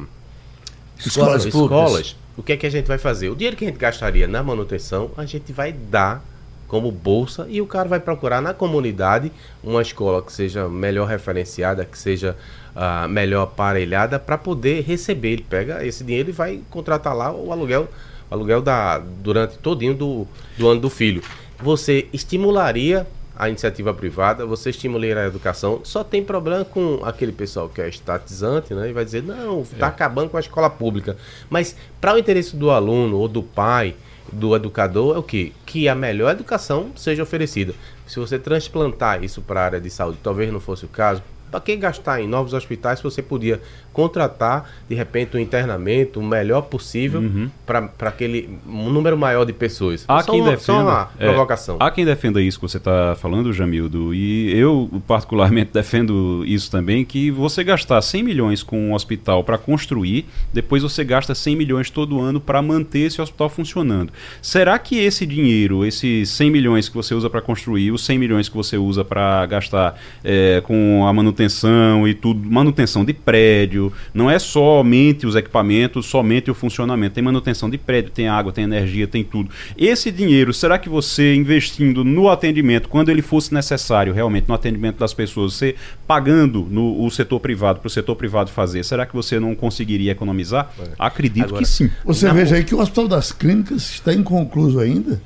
escolas, escolas o que é que a gente vai fazer? O dinheiro que a gente gastaria na manutenção, a gente vai dar como bolsa e o cara vai procurar na comunidade uma escola que seja melhor referenciada, que seja uh, melhor aparelhada para poder receber. Ele pega esse dinheiro e vai contratar lá o aluguel, o aluguel da, durante todinho do, do ano do filho. Você estimularia a iniciativa privada, você estimular a educação. Só tem problema com aquele pessoal que é estatizante, né? E vai dizer, não, está é. acabando com a escola pública. Mas para o interesse do aluno ou do pai, do educador, é o quê? Que a melhor educação seja oferecida. Se você transplantar isso para a área de saúde, talvez não fosse o caso, para que gastar em novos hospitais se você podia contratar, de repente, um internamento o melhor possível uhum. para aquele um número maior de pessoas? Há só quem uma, defenda, uma é, provocação. Há quem defenda isso que você está falando, Jamildo, e eu particularmente *laughs* defendo isso também, que você gastar 100 milhões com um hospital para construir, depois você gasta 100 milhões todo ano para manter esse hospital funcionando. Será que esse dinheiro, esses 100 milhões que você usa para construir, os 100 milhões que você usa para gastar é, com a manutenção manutenção e tudo, manutenção de prédio, não é somente os equipamentos, somente o funcionamento, tem manutenção de prédio, tem água, tem energia, tem tudo. Esse dinheiro, será que você investindo no atendimento, quando ele fosse necessário realmente no atendimento das pessoas, você pagando no o setor privado para o setor privado fazer, será que você não conseguiria economizar? É. Acredito Agora, que sim. Você não. veja aí que o Hospital das Clínicas está inconcluso ainda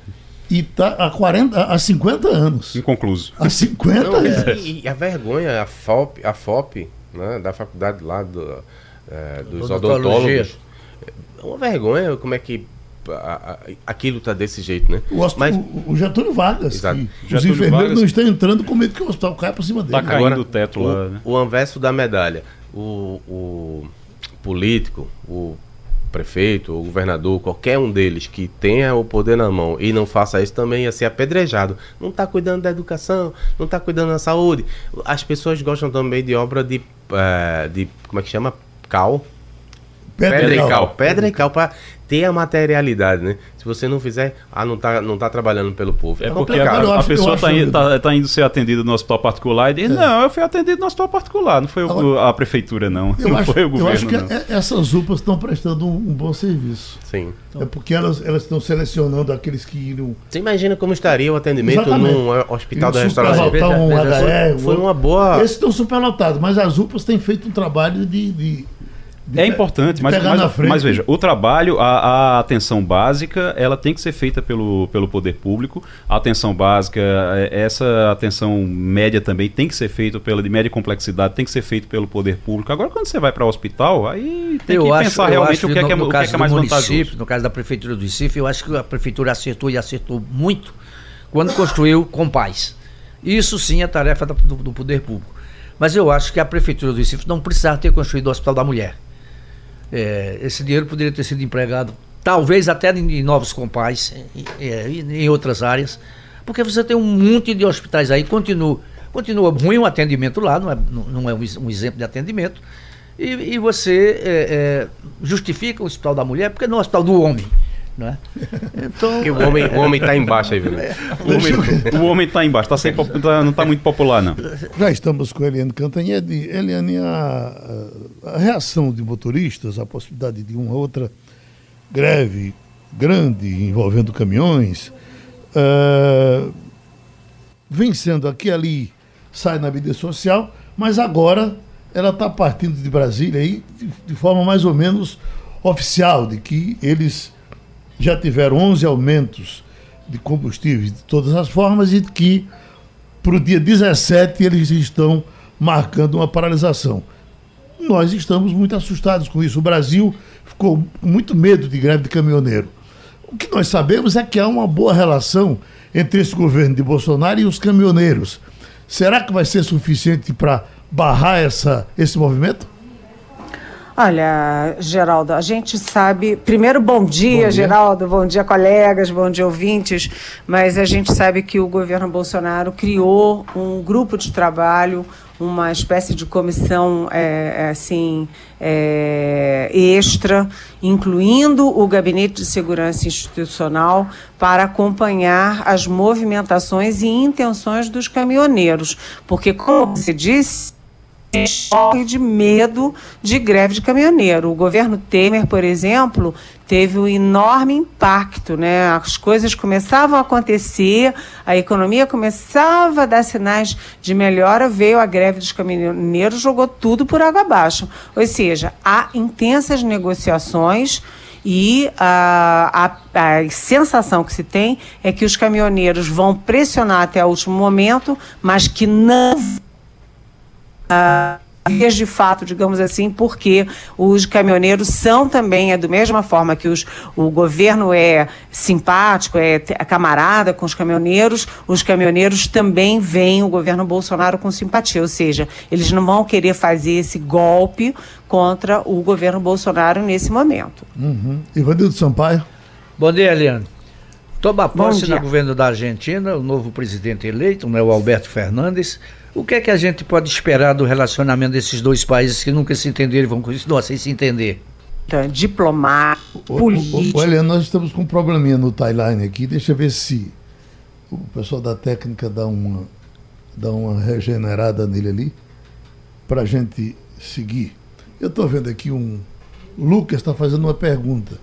e está há, 40, há 50 anos. Inconcluso. Há 50 Não, anos. E, e, a vergonha, a FOP, a FOP né, da faculdade lá do, é, dos odontólogos. É uma vergonha como é que aquilo está desse jeito, né? O, Mas, o, o Getúlio Vargas. Exato. os Getúlio enfermeiros Vargas, não estão entrando com medo que o hospital caia por cima dele. Está caindo Agora, o teto o, lá. Né? O anverso da medalha. O, o político, o prefeito ou governador, qualquer um deles que tenha o poder na mão e não faça isso também ia ser apedrejado. Não está cuidando da educação, não está cuidando da saúde. As pessoas gostam também de obra de, uh, de como é que chama? Cal. Pedra, pedra e cal. Pedra e cal para ter a materialidade, né? Se você não fizer, ah, não tá, não tá trabalhando pelo povo. É, é porque a, a, pessoa está indo, tá, tá indo ser atendida no hospital particular e diz, é. não, eu fui atendido no hospital particular, não foi o, a prefeitura, não. não acho, foi o governo, Eu acho que não. É, essas UPAs estão prestando um, um, bom serviço. Sim. É porque elas, elas estão selecionando aqueles que iriam... Você imagina como estaria o atendimento Exatamente. num hospital da restauração? Um HR, foi uma boa... Esses estão superlotados, mas as UPAs têm feito um trabalho de, de é importante, mas, mas, mas, veja, o trabalho, a, a, atenção básica, ela tem que ser feita pelo, pelo poder público. A atenção básica, é, essa atenção média também tem que ser feita pela de média complexidade, tem que ser feito pelo poder público. Agora, quando você vai para o hospital, aí tem eu que acho, pensar realmente o que, é no, é, que, é, o que é, que é mais vantajoso. No caso da prefeitura do Recife, eu acho que a prefeitura acertou e acertou muito quando construiu com paz Isso sim é tarefa do, do poder público. Mas eu acho que a Prefeitura do Recife não precisava ter construído o Hospital da Mulher. É, esse dinheiro poderia ter sido empregado, talvez até em, novos compais, em, em, outras áreas, porque você tem um monte de hospitais aí, continua, continua ruim o atendimento lá, não é, não é um, exemplo de atendimento, e, e você é, é, justifica o Hospital da Mulher porque não é o Hospital do Homem. Né? *laughs* Então, Porque o homem, o homem está embaixo aí, viu? É. O homem está embaixo, tá sem, tá, não está muito popular, não. Já estamos com a Eliane Cantanhede. Eliane, a, a reação de motoristas, a possibilidade de uma outra greve grande envolvendo caminhões, uh, vem sendo aqui ali, sai na mídia social, mas agora ela está partindo de Brasília aí de, de forma mais ou menos oficial, de que eles já tiveram 11 aumentos de combustíveis de todas as formas e que para o dia 17 eles estão marcando uma paralisação. Nós estamos muito assustados com isso. O Brasil ficou com muito medo de greve de caminhoneiro. O que nós sabemos é que há uma boa relação entre esse governo de Bolsonaro e os caminhoneiros. Será que vai ser suficiente para barrar essa, esse movimento? Olha, Geraldo, a gente sabe. Primeiro, bom dia, bom dia, Geraldo, bom dia, colegas, bom dia, ouvintes. Mas a gente sabe que o governo Bolsonaro criou um grupo de trabalho, uma espécie de comissão é, é, assim é, extra, incluindo o Gabinete de Segurança Institucional, para acompanhar as movimentações e intenções dos caminhoneiros. Porque, como você disse, choque de medo de greve de caminhoneiro. O governo Temer, por exemplo, teve um enorme impacto, né? As coisas começavam a acontecer, a economia começava a dar sinais de melhora, veio a greve dos caminhoneiros, jogou tudo por água abaixo. Ou seja, há intensas negociações e a, a, a, sensação que se tem é que os caminhoneiros vão pressionar até o último momento, mas que não vias de fato, digamos assim, porque os caminhoneiros são também, é da mesma forma que os, o governo é simpático, é, é camarada com os caminhoneiros, os caminhoneiros também veem o governo Bolsonaro com simpatia, ou seja, eles não vão querer fazer esse golpe contra o governo Bolsonaro nesse momento. Uhum. Ivanildo Sampaio. Bom dia, Eliane. Toma posse no governo da Argentina, o novo presidente eleito, né, o Alberto Fernandes, o que é que a gente pode esperar do relacionamento desses dois países que nunca se entenderam e vão continuar sem se entender? Então, diplomático, político. Olha, nós estamos com um probleminha no timeline aqui. Deixa eu ver se o pessoal da técnica dá uma, dá uma regenerada nele ali para a gente seguir. Eu estou vendo aqui um. O Lucas está fazendo uma pergunta.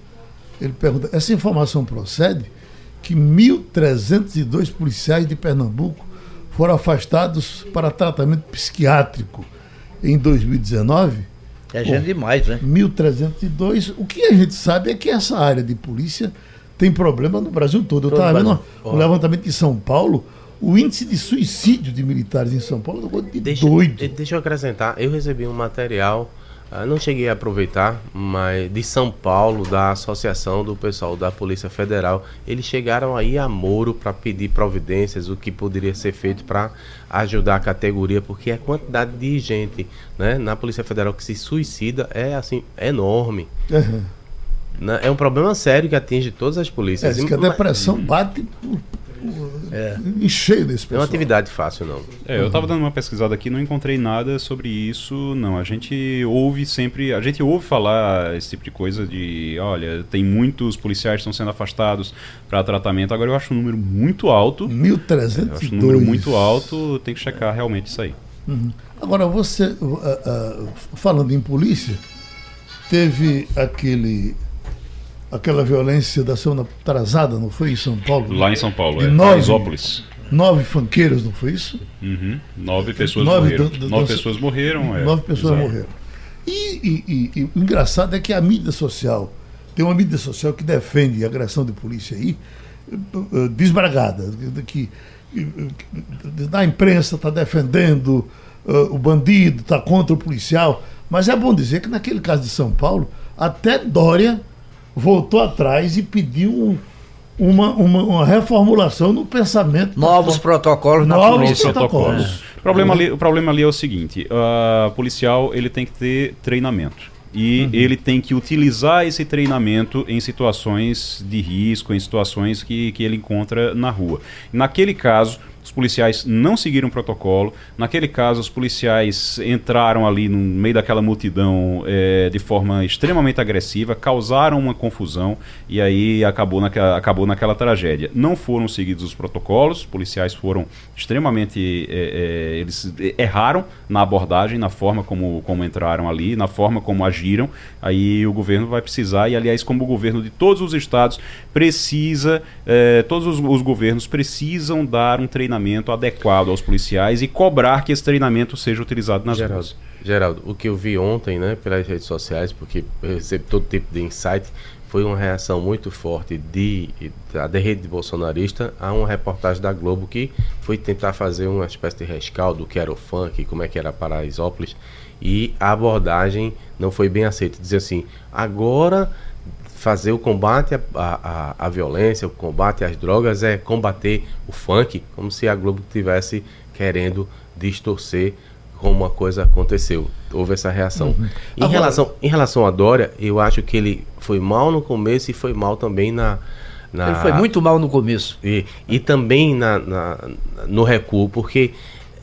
Ele pergunta: essa informação procede que 1.302 policiais de Pernambuco foram afastados para tratamento psiquiátrico em 2019. É gente demais, né? 1.302. O que a gente sabe é que essa área de polícia tem problema no Brasil todo. Eu estava vendo um levantamento de São Paulo, o índice de suicídio de militares em São Paulo é de deixa, doido. Deixa eu acrescentar, eu recebi um material ah, não cheguei a aproveitar, mas de São Paulo, da associação do pessoal da Polícia Federal, eles chegaram aí a Moro para pedir providências, o que poderia ser feito para ajudar a categoria, porque a quantidade de gente né, na Polícia Federal que se suicida é assim enorme. Uhum. É um problema sério que atinge todas as polícias. É, que a depressão bate é. E cheio desse pessoal. Não é uma atividade fácil, não. É, eu estava dando uma pesquisada aqui, não encontrei nada sobre isso, não. A gente ouve sempre, a gente ouve falar esse tipo de coisa de, olha, tem muitos policiais que estão sendo afastados para tratamento. Agora eu acho um número muito alto. 1.302. Eu acho um número muito alto, tem que checar realmente isso aí. Uhum. Agora, você, uh, uh, falando em polícia, teve aquele aquela violência da semana atrasada, não foi em São Paulo? Lá em São Paulo, de é. Nove, Nove fanqueiros, não foi isso? Uhum. Nove pessoas nove morreram. Do, do, nove pessoas morreram, é. Nove pessoas Exato. morreram. E, e, e, e, o engraçado é que a mídia social, tem uma mídia social que defende a agressão de polícia aí, eh, eh, desbragada, que na imprensa está defendendo uh, o bandido, está contra o policial. Mas é bom dizer que naquele caso de São Paulo, até Dória voltou atrás e pediu um, uma, uma, uma reformulação no pensamento. Novos protocolos na Novos polícia. protocolos. O problema, ali, o problema ali é o seguinte: o policial ele tem que ter treinamento. E ele tem que utilizar esse treinamento em situações de risco, em situações que, que ele encontra na rua. Naquele caso, os policiais não seguiram o protocolo. Naquele caso, os policiais entraram ali no meio daquela multidão é, de forma extremamente agressiva, causaram uma confusão e aí acabou naquela, acabou naquela tragédia. Não foram seguidos os protocolos, os policiais foram extremamente. É, é, eles erraram na abordagem, na forma como, como entraram ali, na forma como agiram. Aí o governo vai precisar, e aliás, como o governo de todos os estados precisa, todos os, os governos precisam dar um treinamento treinamento adequado aos policiais e cobrar que esse treinamento seja utilizado nas Geraldo, ruas. Geraldo, o que eu vi ontem, né, pelas redes sociais, porque eu recebo todo tipo de insight, foi uma reação muito forte de, da rede bolsonarista a uma reportagem da Globo que foi tentar fazer uma espécie de rescaldo do que era o funk, como é que era Paraisópolis, e a abordagem não foi bem aceita. Dizer assim, agora fazer o combate à, violência, o combate às drogas é combater o funk, como se a Globo tivesse querendo distorcer como uma coisa aconteceu. Houve essa reação. Uhum. Em, Agora... relação, em relação a Dória, eu acho que ele foi mal no começo e foi mal também na. na... Ele foi muito mal no começo. E, e também na, na, no recuo, porque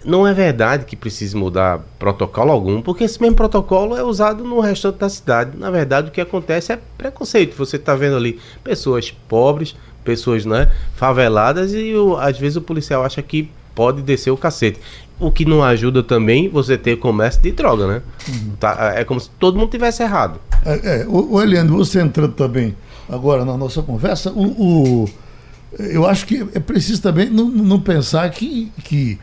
não é verdade que precise mudar protocolo algum, porque esse mesmo protocolo é usado no restante da cidade. Na verdade, o que acontece é preconceito. Você está vendo ali pessoas pobres, pessoas né, faveladas, e o, às vezes o policial acha que pode descer o cacete. O que não ajuda também você ter comércio de droga, né? Uhum. Tá, é como se todo mundo tivesse errado. É, é, o, o Eliane, você entrando também agora na nossa conversa, o, o eu acho que é preciso também não, não pensar que, que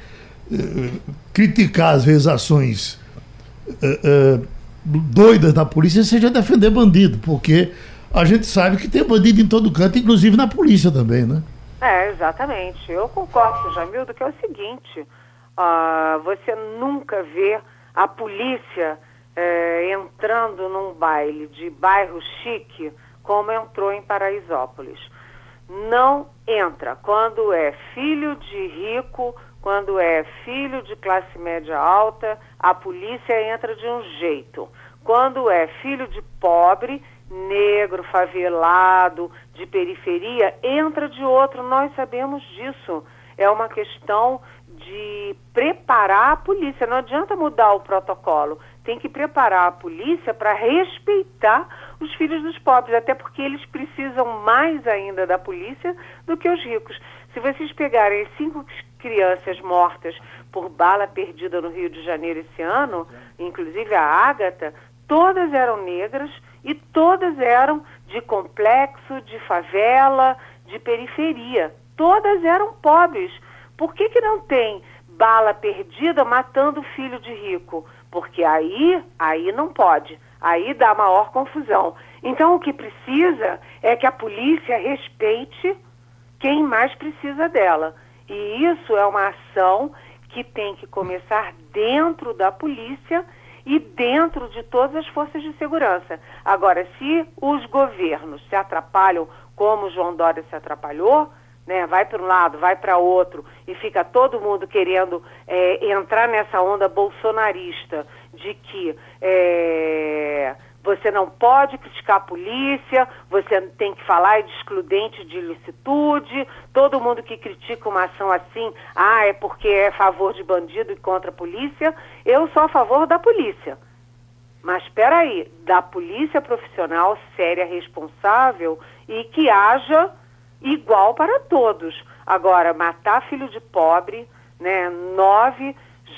criticar às vezes ações uh, uh, doidas da polícia seja defender bandido, porque a gente sabe que tem bandido em todo canto, inclusive na polícia também, né? É, exatamente. Eu concordo Jamildo que é o seguinte, uh, você nunca vê a polícia eh, entrando num baile de bairro chique como entrou em Paraisópolis. Não entra. Quando é filho de rico quando é filho de classe média alta, a polícia entra de um jeito. Quando é filho de pobre, negro, favelado, de periferia, entra de outro. Nós sabemos disso. É uma questão de preparar a polícia. Não adianta mudar o protocolo. Tem que preparar a polícia para respeitar os filhos dos pobres, até porque eles precisam mais ainda da polícia do que os ricos. Se vocês pegarem cinco crianças mortas por bala perdida no Rio de Janeiro esse ano, inclusive a Ágata, todas eram negras e todas eram de complexo, de favela, de periferia. Todas eram pobres. Por que, que não tem bala perdida matando filho de rico? Porque aí, aí não pode. Aí dá maior confusão. Então o que precisa é que a polícia respeite quem mais precisa dela. E isso é uma ação que tem que começar dentro da polícia e dentro de todas as forças de segurança. Agora, se os governos se atrapalham, como João Dória se atrapalhou, né, vai para um lado, vai para outro, e fica todo mundo querendo é, entrar nessa onda bolsonarista de que é, você não pode criticar a polícia, você tem que falar de excludente de ilicitude. Todo mundo que critica uma ação assim, ah, é porque é a favor de bandido e contra a polícia. Eu sou a favor da polícia. Mas espera aí, da polícia profissional séria, responsável e que haja igual para todos. Agora, matar filho de pobre, né, nove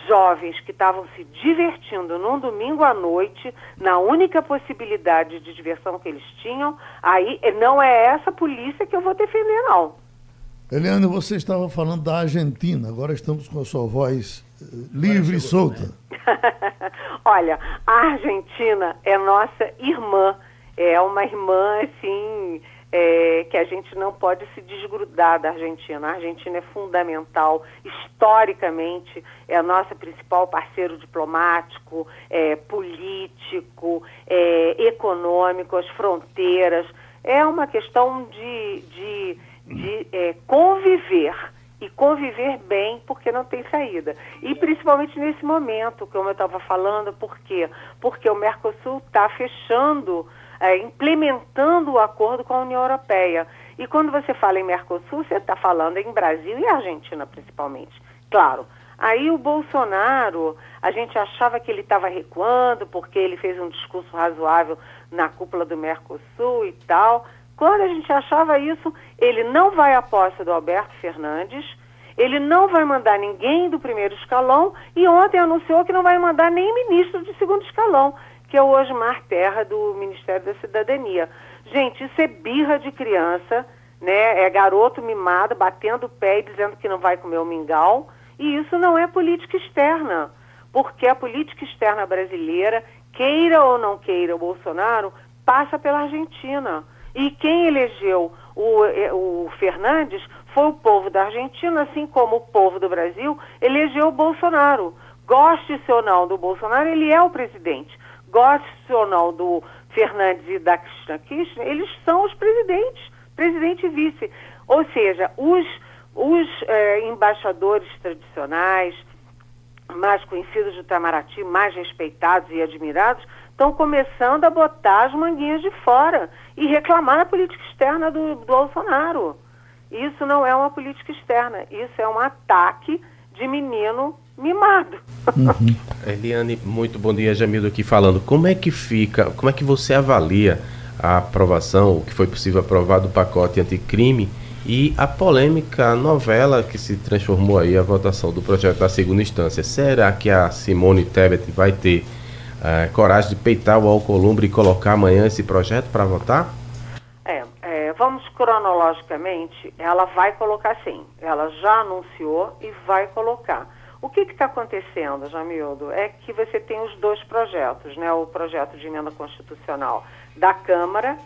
jovens que estavam se divertindo num domingo à noite, na única possibilidade de diversão que eles tinham, aí não é essa polícia que eu vou defender, não. Eliane, você estava falando da Argentina, agora estamos com a sua voz eh, livre e solta. *laughs* Olha, a Argentina é nossa irmã, é uma irmã, assim, é, que a gente não pode se desgrudar da Argentina. A Argentina é fundamental, historicamente, é nosso principal parceiro diplomático, é, político, é, econômico, as fronteiras. É uma questão de, de, de é, conviver e conviver bem porque não tem saída. E principalmente nesse momento, como eu estava falando, por quê? Porque o Mercosul está fechando, é, implementando o acordo com a União Europeia. E quando você fala em Mercosul, você está falando em Brasil e Argentina principalmente. Claro. Aí o Bolsonaro, a gente achava que ele estava recuando porque ele fez um discurso razoável na cúpula do Mercosul e tal. Quando a gente achava isso, ele não vai à posse do Alberto Fernandes, ele não vai mandar ninguém do primeiro escalão e ontem anunciou que não vai mandar nem ministro de segundo escalão, que é o Osmar Terra do Ministério da Cidadania. Gente, isso é birra de criança, né? É garoto mimado batendo o pé e dizendo que não vai comer o mingau, e isso não é política externa, porque a política externa brasileira, queira ou não queira o Bolsonaro, passa pela Argentina. E quem elegeu o, eh, o Fernandes foi o povo da Argentina, assim como o povo do Brasil elegeu o Bolsonaro. Goste-se ou não do Bolsonaro, ele é o presidente. Goste-se ou não do Fernandes e da Cristina Kirchner, eles são os presidentes, presidente e vice. Ou seja, os, os eh, embaixadores tradicionais, mais conhecidos do Itamaraty, mais respeitados e admirados, estão começando a botar as manguinhas de fora e reclamar a política externa do, do Bolsonaro. Isso não é uma política externa, isso é um ataque de menino mimado. Uhum. Eliane, muito bom dia, Jamildo aqui falando. Como é que fica, como é que você avalia a aprovação, o que foi possível aprovar do pacote anticrime e a polêmica novela que se transformou aí a votação do projeto da segunda instância? Será que a Simone Tebet vai ter uh, coragem de peitar o Alcolumbre e colocar amanhã esse projeto para votar? É, é, vamos cronologicamente, ela vai colocar sim. Ela já anunciou e vai colocar. O que está acontecendo, Jamildo, é que você tem os dois projetos, né? O projeto de emenda constitucional da Câmara,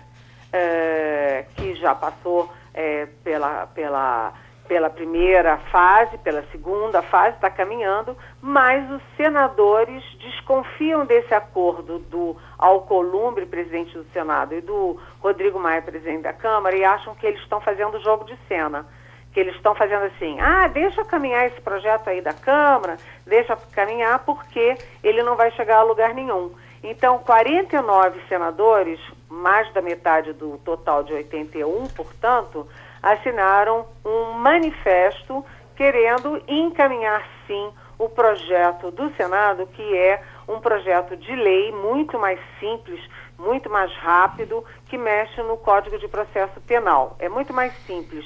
é, que já passou é, pela, pela pela primeira fase, pela segunda fase, está caminhando, mas os senadores desconfiam desse acordo do Alcolumbre, presidente do Senado, e do Rodrigo Maia, presidente da Câmara, e acham que eles estão fazendo jogo de cena. Que eles estão fazendo assim, ah, deixa caminhar esse projeto aí da Câmara, deixa caminhar, porque ele não vai chegar a lugar nenhum. Então, 49 senadores, mais da metade do total de 81, portanto, assinaram um manifesto querendo encaminhar sim o projeto do Senado, que é um projeto de lei muito mais simples, muito mais rápido, que mexe no Código de Processo Penal. É muito mais simples.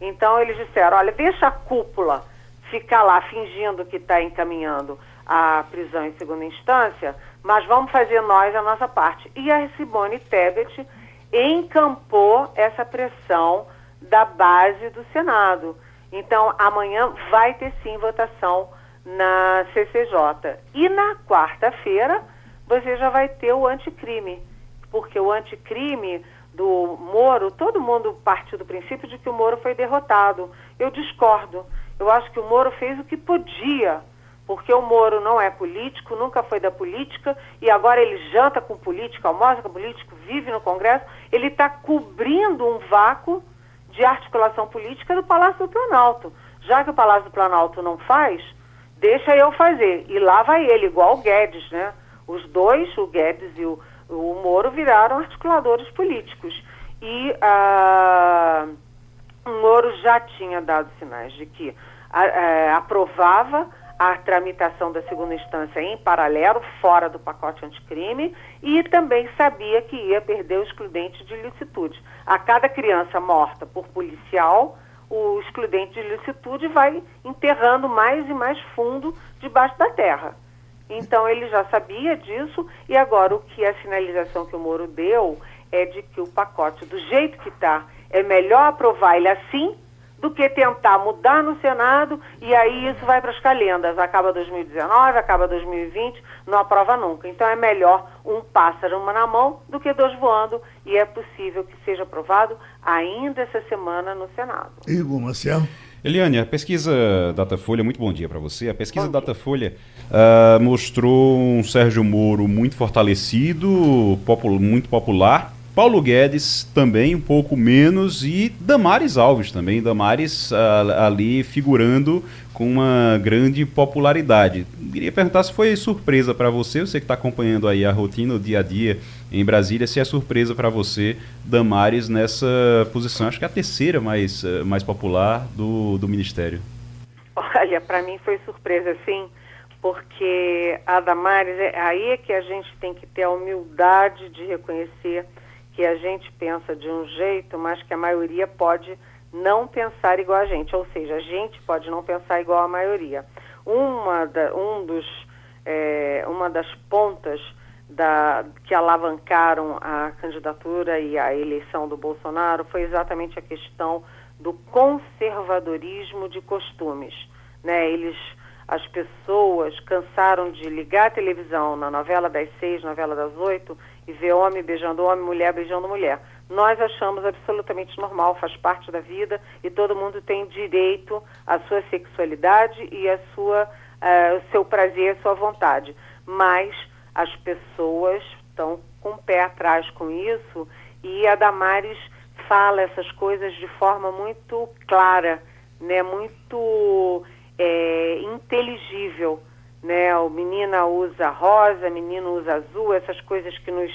Então eles disseram, olha, deixa a cúpula ficar lá fingindo que está encaminhando a prisão em segunda instância, mas vamos fazer nós a nossa parte. E a Simone Tebet encampou essa pressão da base do Senado. Então, amanhã vai ter sim votação na CCJ. E na quarta-feira, você já vai ter o anticrime, porque o anticrime do Moro, todo mundo partiu do princípio de que o Moro foi derrotado. Eu discordo. Eu acho que o Moro fez o que podia, porque o Moro não é político, nunca foi da política, e agora ele janta com político, almoça com político, vive no Congresso. Ele está cobrindo um vácuo de articulação política do Palácio do Planalto. Já que o Palácio do Planalto não faz, deixa eu fazer. E lá vai ele, igual o Guedes, né? Os dois, o Guedes e o, o Moro, viraram articuladores políticos. E ah, o Moro já tinha dado sinais de que ah, aprovava a tramitação da segunda instância em paralelo, fora do pacote anticrime, e também sabia que ia perder o excludente de licitude. A cada criança morta por policial, o excludente de licitude vai enterrando mais e mais fundo debaixo da terra. Então ele já sabia disso e agora o que a sinalização que o Moro deu é de que o pacote, do jeito que está, é melhor aprovar ele assim do que tentar mudar no Senado e aí isso vai para as calendas. Acaba 2019, acaba 2020, não aprova nunca. Então é melhor um pássaro uma na mão do que dois voando e é possível que seja aprovado ainda essa semana no Senado. Igor Marcel. Eliane, a pesquisa Datafolha, muito bom dia para você. A pesquisa Datafolha uh, mostrou um Sérgio Moro muito fortalecido, popul muito popular, Paulo Guedes também um pouco menos e Damares Alves também, Damares ah, ali figurando com uma grande popularidade. Queria perguntar se foi surpresa para você, você que está acompanhando aí a rotina, o dia a dia em Brasília, se é surpresa para você Damares nessa posição, acho que é a terceira mais, ah, mais popular do, do Ministério. Olha, para mim foi surpresa sim, porque a Damares, é, aí é que a gente tem que ter a humildade de reconhecer que a gente pensa de um jeito, mas que a maioria pode não pensar igual a gente, ou seja, a gente pode não pensar igual a maioria. Uma, da, um dos, é, uma das pontas da, que alavancaram a candidatura e a eleição do Bolsonaro foi exatamente a questão do conservadorismo de costumes. Né? Eles, as pessoas cansaram de ligar a televisão na novela das seis, novela das oito e ver homem beijando homem, mulher beijando mulher. Nós achamos absolutamente normal, faz parte da vida e todo mundo tem direito à sua sexualidade e à sua, uh, seu prazer, a sua vontade. Mas as pessoas estão com o pé atrás com isso e a Damares fala essas coisas de forma muito clara, né, muito é, inteligível. Né? O menina usa rosa, menino usa azul, essas coisas que nos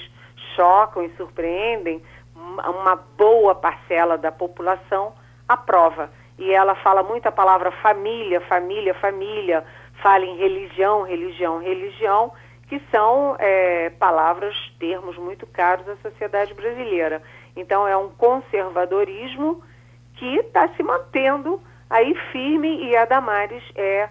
chocam e surpreendem, uma boa parcela da população aprova. E ela fala muito a palavra família, família, família, fala em religião, religião, religião, que são é, palavras, termos muito caros à sociedade brasileira. Então é um conservadorismo que está se mantendo aí firme e a Damares é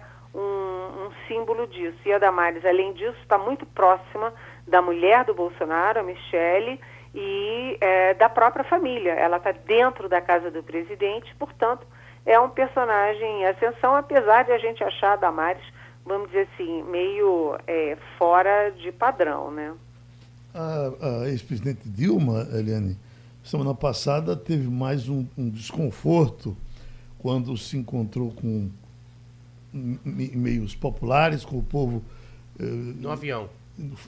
símbolo disso. E a Damares, além disso, está muito próxima da mulher do Bolsonaro, a Michele, e é, da própria família. Ela está dentro da casa do presidente, portanto, é um personagem em ascensão, apesar de a gente achar a Damares, vamos dizer assim, meio é, fora de padrão, né? A, a ex-presidente Dilma, Eliane, semana passada teve mais um, um desconforto quando se encontrou com meios populares, com o povo. Eh, no avião.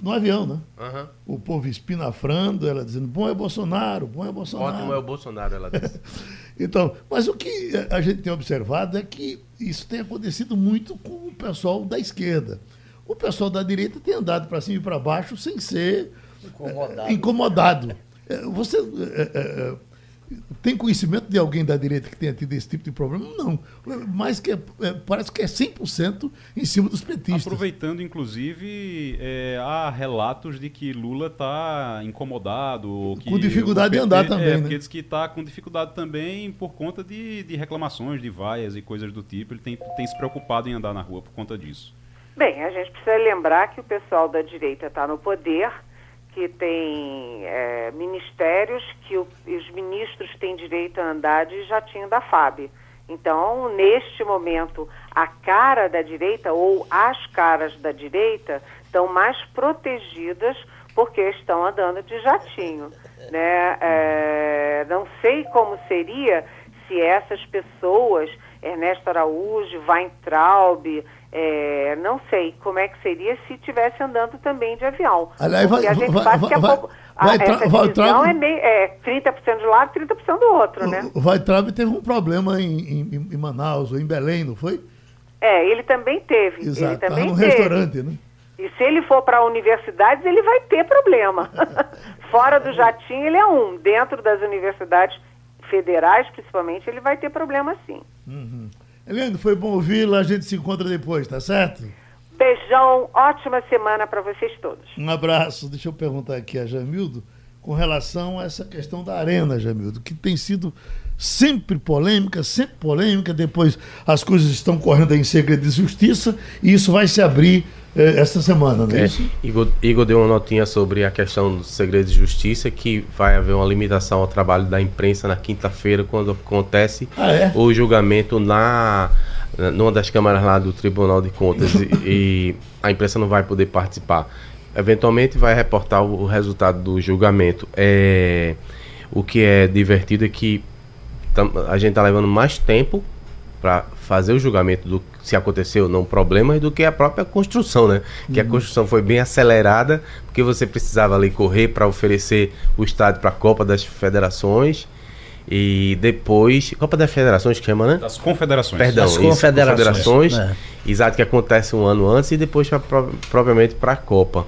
No avião, né? Uhum. O povo espinafrando, ela dizendo, bom é Bolsonaro, bom é Bolsonaro. Ótimo é o Bolsonaro, ela disse. *laughs* então, mas o que a gente tem observado é que isso tem acontecido muito com o pessoal da esquerda. O pessoal da direita tem andado para cima e para baixo sem ser incomodado. É, incomodado. É, você tem conhecimento de alguém da direita que tenha tido esse tipo de problema? Não. Mas que parece que é 100% em cima dos petistas. Aproveitando, inclusive, há relatos de que Lula está incomodado. Que com dificuldade PT, de andar também. É, né? porque diz que está com dificuldade também por conta de, de reclamações, de vaias e coisas do tipo. Ele tem, tem se preocupado em andar na rua por conta disso. Bem, a gente precisa lembrar que o pessoal da direita está no poder que tem é, ministérios que o, os ministros têm direito a andar de jatinho da FAB. Então, neste momento, a cara da direita ou as caras da direita estão mais protegidas porque estão andando de jatinho. Né? É, não sei como seria se essas pessoas, Ernesto Araújo, Weintraub, é, não sei como é que seria se estivesse andando também de avião. Aliás, Porque vai, a gente vai, sabe vai, que a pouco. Vai, a, essa vai, divisão é, meio, é 30% de um lado e 30% do outro, né? O Weintraub teve um problema em, em, em, Manaus ou em Belém, não foi? É, ele também teve. Exato, ele também no teve. restaurante, né? E se ele for para universidades, ele vai ter problema. *laughs* Fora do jatinho, ele é um. Dentro das universidades federais, principalmente, ele vai ter problema sim. Uhum. Eliane, foi bom ouvi-la. A gente se encontra depois, tá certo? Beijão, ótima semana para vocês todos. Um abraço. Deixa eu perguntar aqui a Jamildo com relação a essa questão da arena, Jamildo, que tem sido sempre polêmica, sempre polêmica. Depois as coisas estão correndo em segredo de justiça e isso vai se abrir esta semana, não é, é isso? Igor, Igor, deu uma notinha sobre a questão do segredo de justiça, que vai haver uma limitação ao trabalho da imprensa na quinta-feira, quando acontece ah, é? o julgamento na numa das câmaras lá do Tribunal de Contas *laughs* e, e a imprensa não vai poder participar. Eventualmente vai reportar o, o resultado do julgamento. É, o que é divertido é que a gente está levando mais tempo para fazer o julgamento do se aconteceu ou não problemas do que a própria construção, né? Que a uhum. construção foi bem acelerada, porque você precisava ali correr para oferecer o estádio para a Copa das Federações. E depois. Copa das Federações que chama, né? Das Confederações. Perdão, das Confederações. confederações é. Exato, que acontece um ano antes e depois pra, propriamente para a Copa.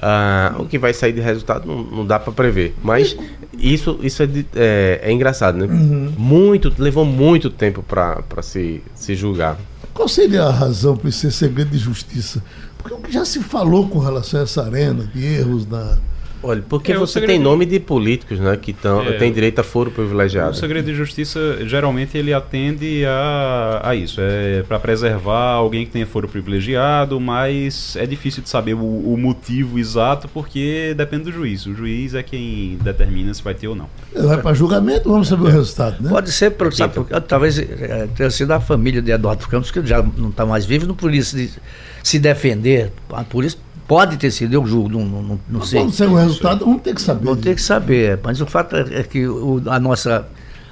Uh, o que vai sair de resultado não, não dá para prever. Mas isso, isso é, de, é, é, engraçado, né? Uhum. Muito, levou muito tempo para se, se julgar. Qual seria a razão para isso ser segredo de justiça? Porque o que já se falou com relação a essa arena, de erros na Olha, porque é, você tem nome de políticos, né, que tão, é, tem direito a foro privilegiado. O segredo de justiça geralmente ele atende a, a isso, é para preservar alguém que tenha foro privilegiado, mas é difícil de saber o, o, motivo exato porque depende do juiz. O juiz é quem determina se vai ter ou não. Vai para julgamento, vamos saber o resultado, né? Pode ser, por, sabe, porque, talvez é, tenha sido a família de Eduardo Campos que já não está mais vivo, não por isso de se defender, por isso Pode ter sido, eu julgo, não, não, não sei. Quando sair o resultado, vamos ter que saber. Vamos ter que saber, mas o fato é, é que o, a, nossa,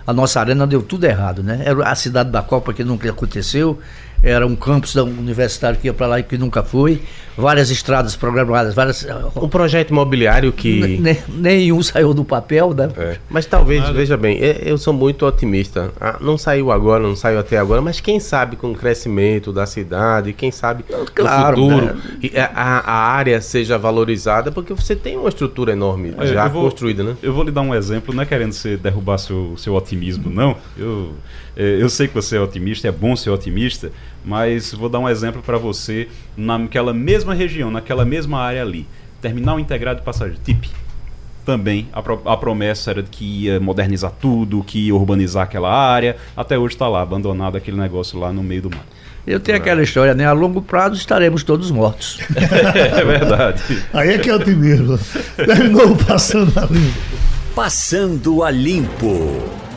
a nossa arena deu tudo errado, né? Era a cidade da Copa que nunca aconteceu, era um campus da universitário que ia para lá e que nunca foi, várias estradas programadas, várias... Um projeto imobiliário que... nenhum saiu do papel, né? É. Mas talvez, veja bem, eu sou muito otimista. Ah, não saiu agora, não saiu até agora, mas quem sabe com o crescimento da cidade, quem sabe claro, no futuro né? a, a, área seja valorizada, porque você tem uma estrutura enorme é, já vou, construída, né? Eu vou lhe dar um exemplo, não é querendo ser, derrubar seu, seu otimismo, não. Eu, é, eu sei que você é otimista, é bom ser otimista, mas vou dar um exemplo para você naquela mesma região, naquela mesma área ali. Terminal integrado de passagem, TIP. Também a, pro, a promessa era que ia modernizar tudo, que ia urbanizar aquela área. Até hoje está lá, abandonado aquele negócio lá no meio do mar. Eu tenho aquela história, né? A longo prazo estaremos todos mortos. *laughs* é verdade. Aí é que é otimismo. Terminou passando a limpo. Passando a limpo.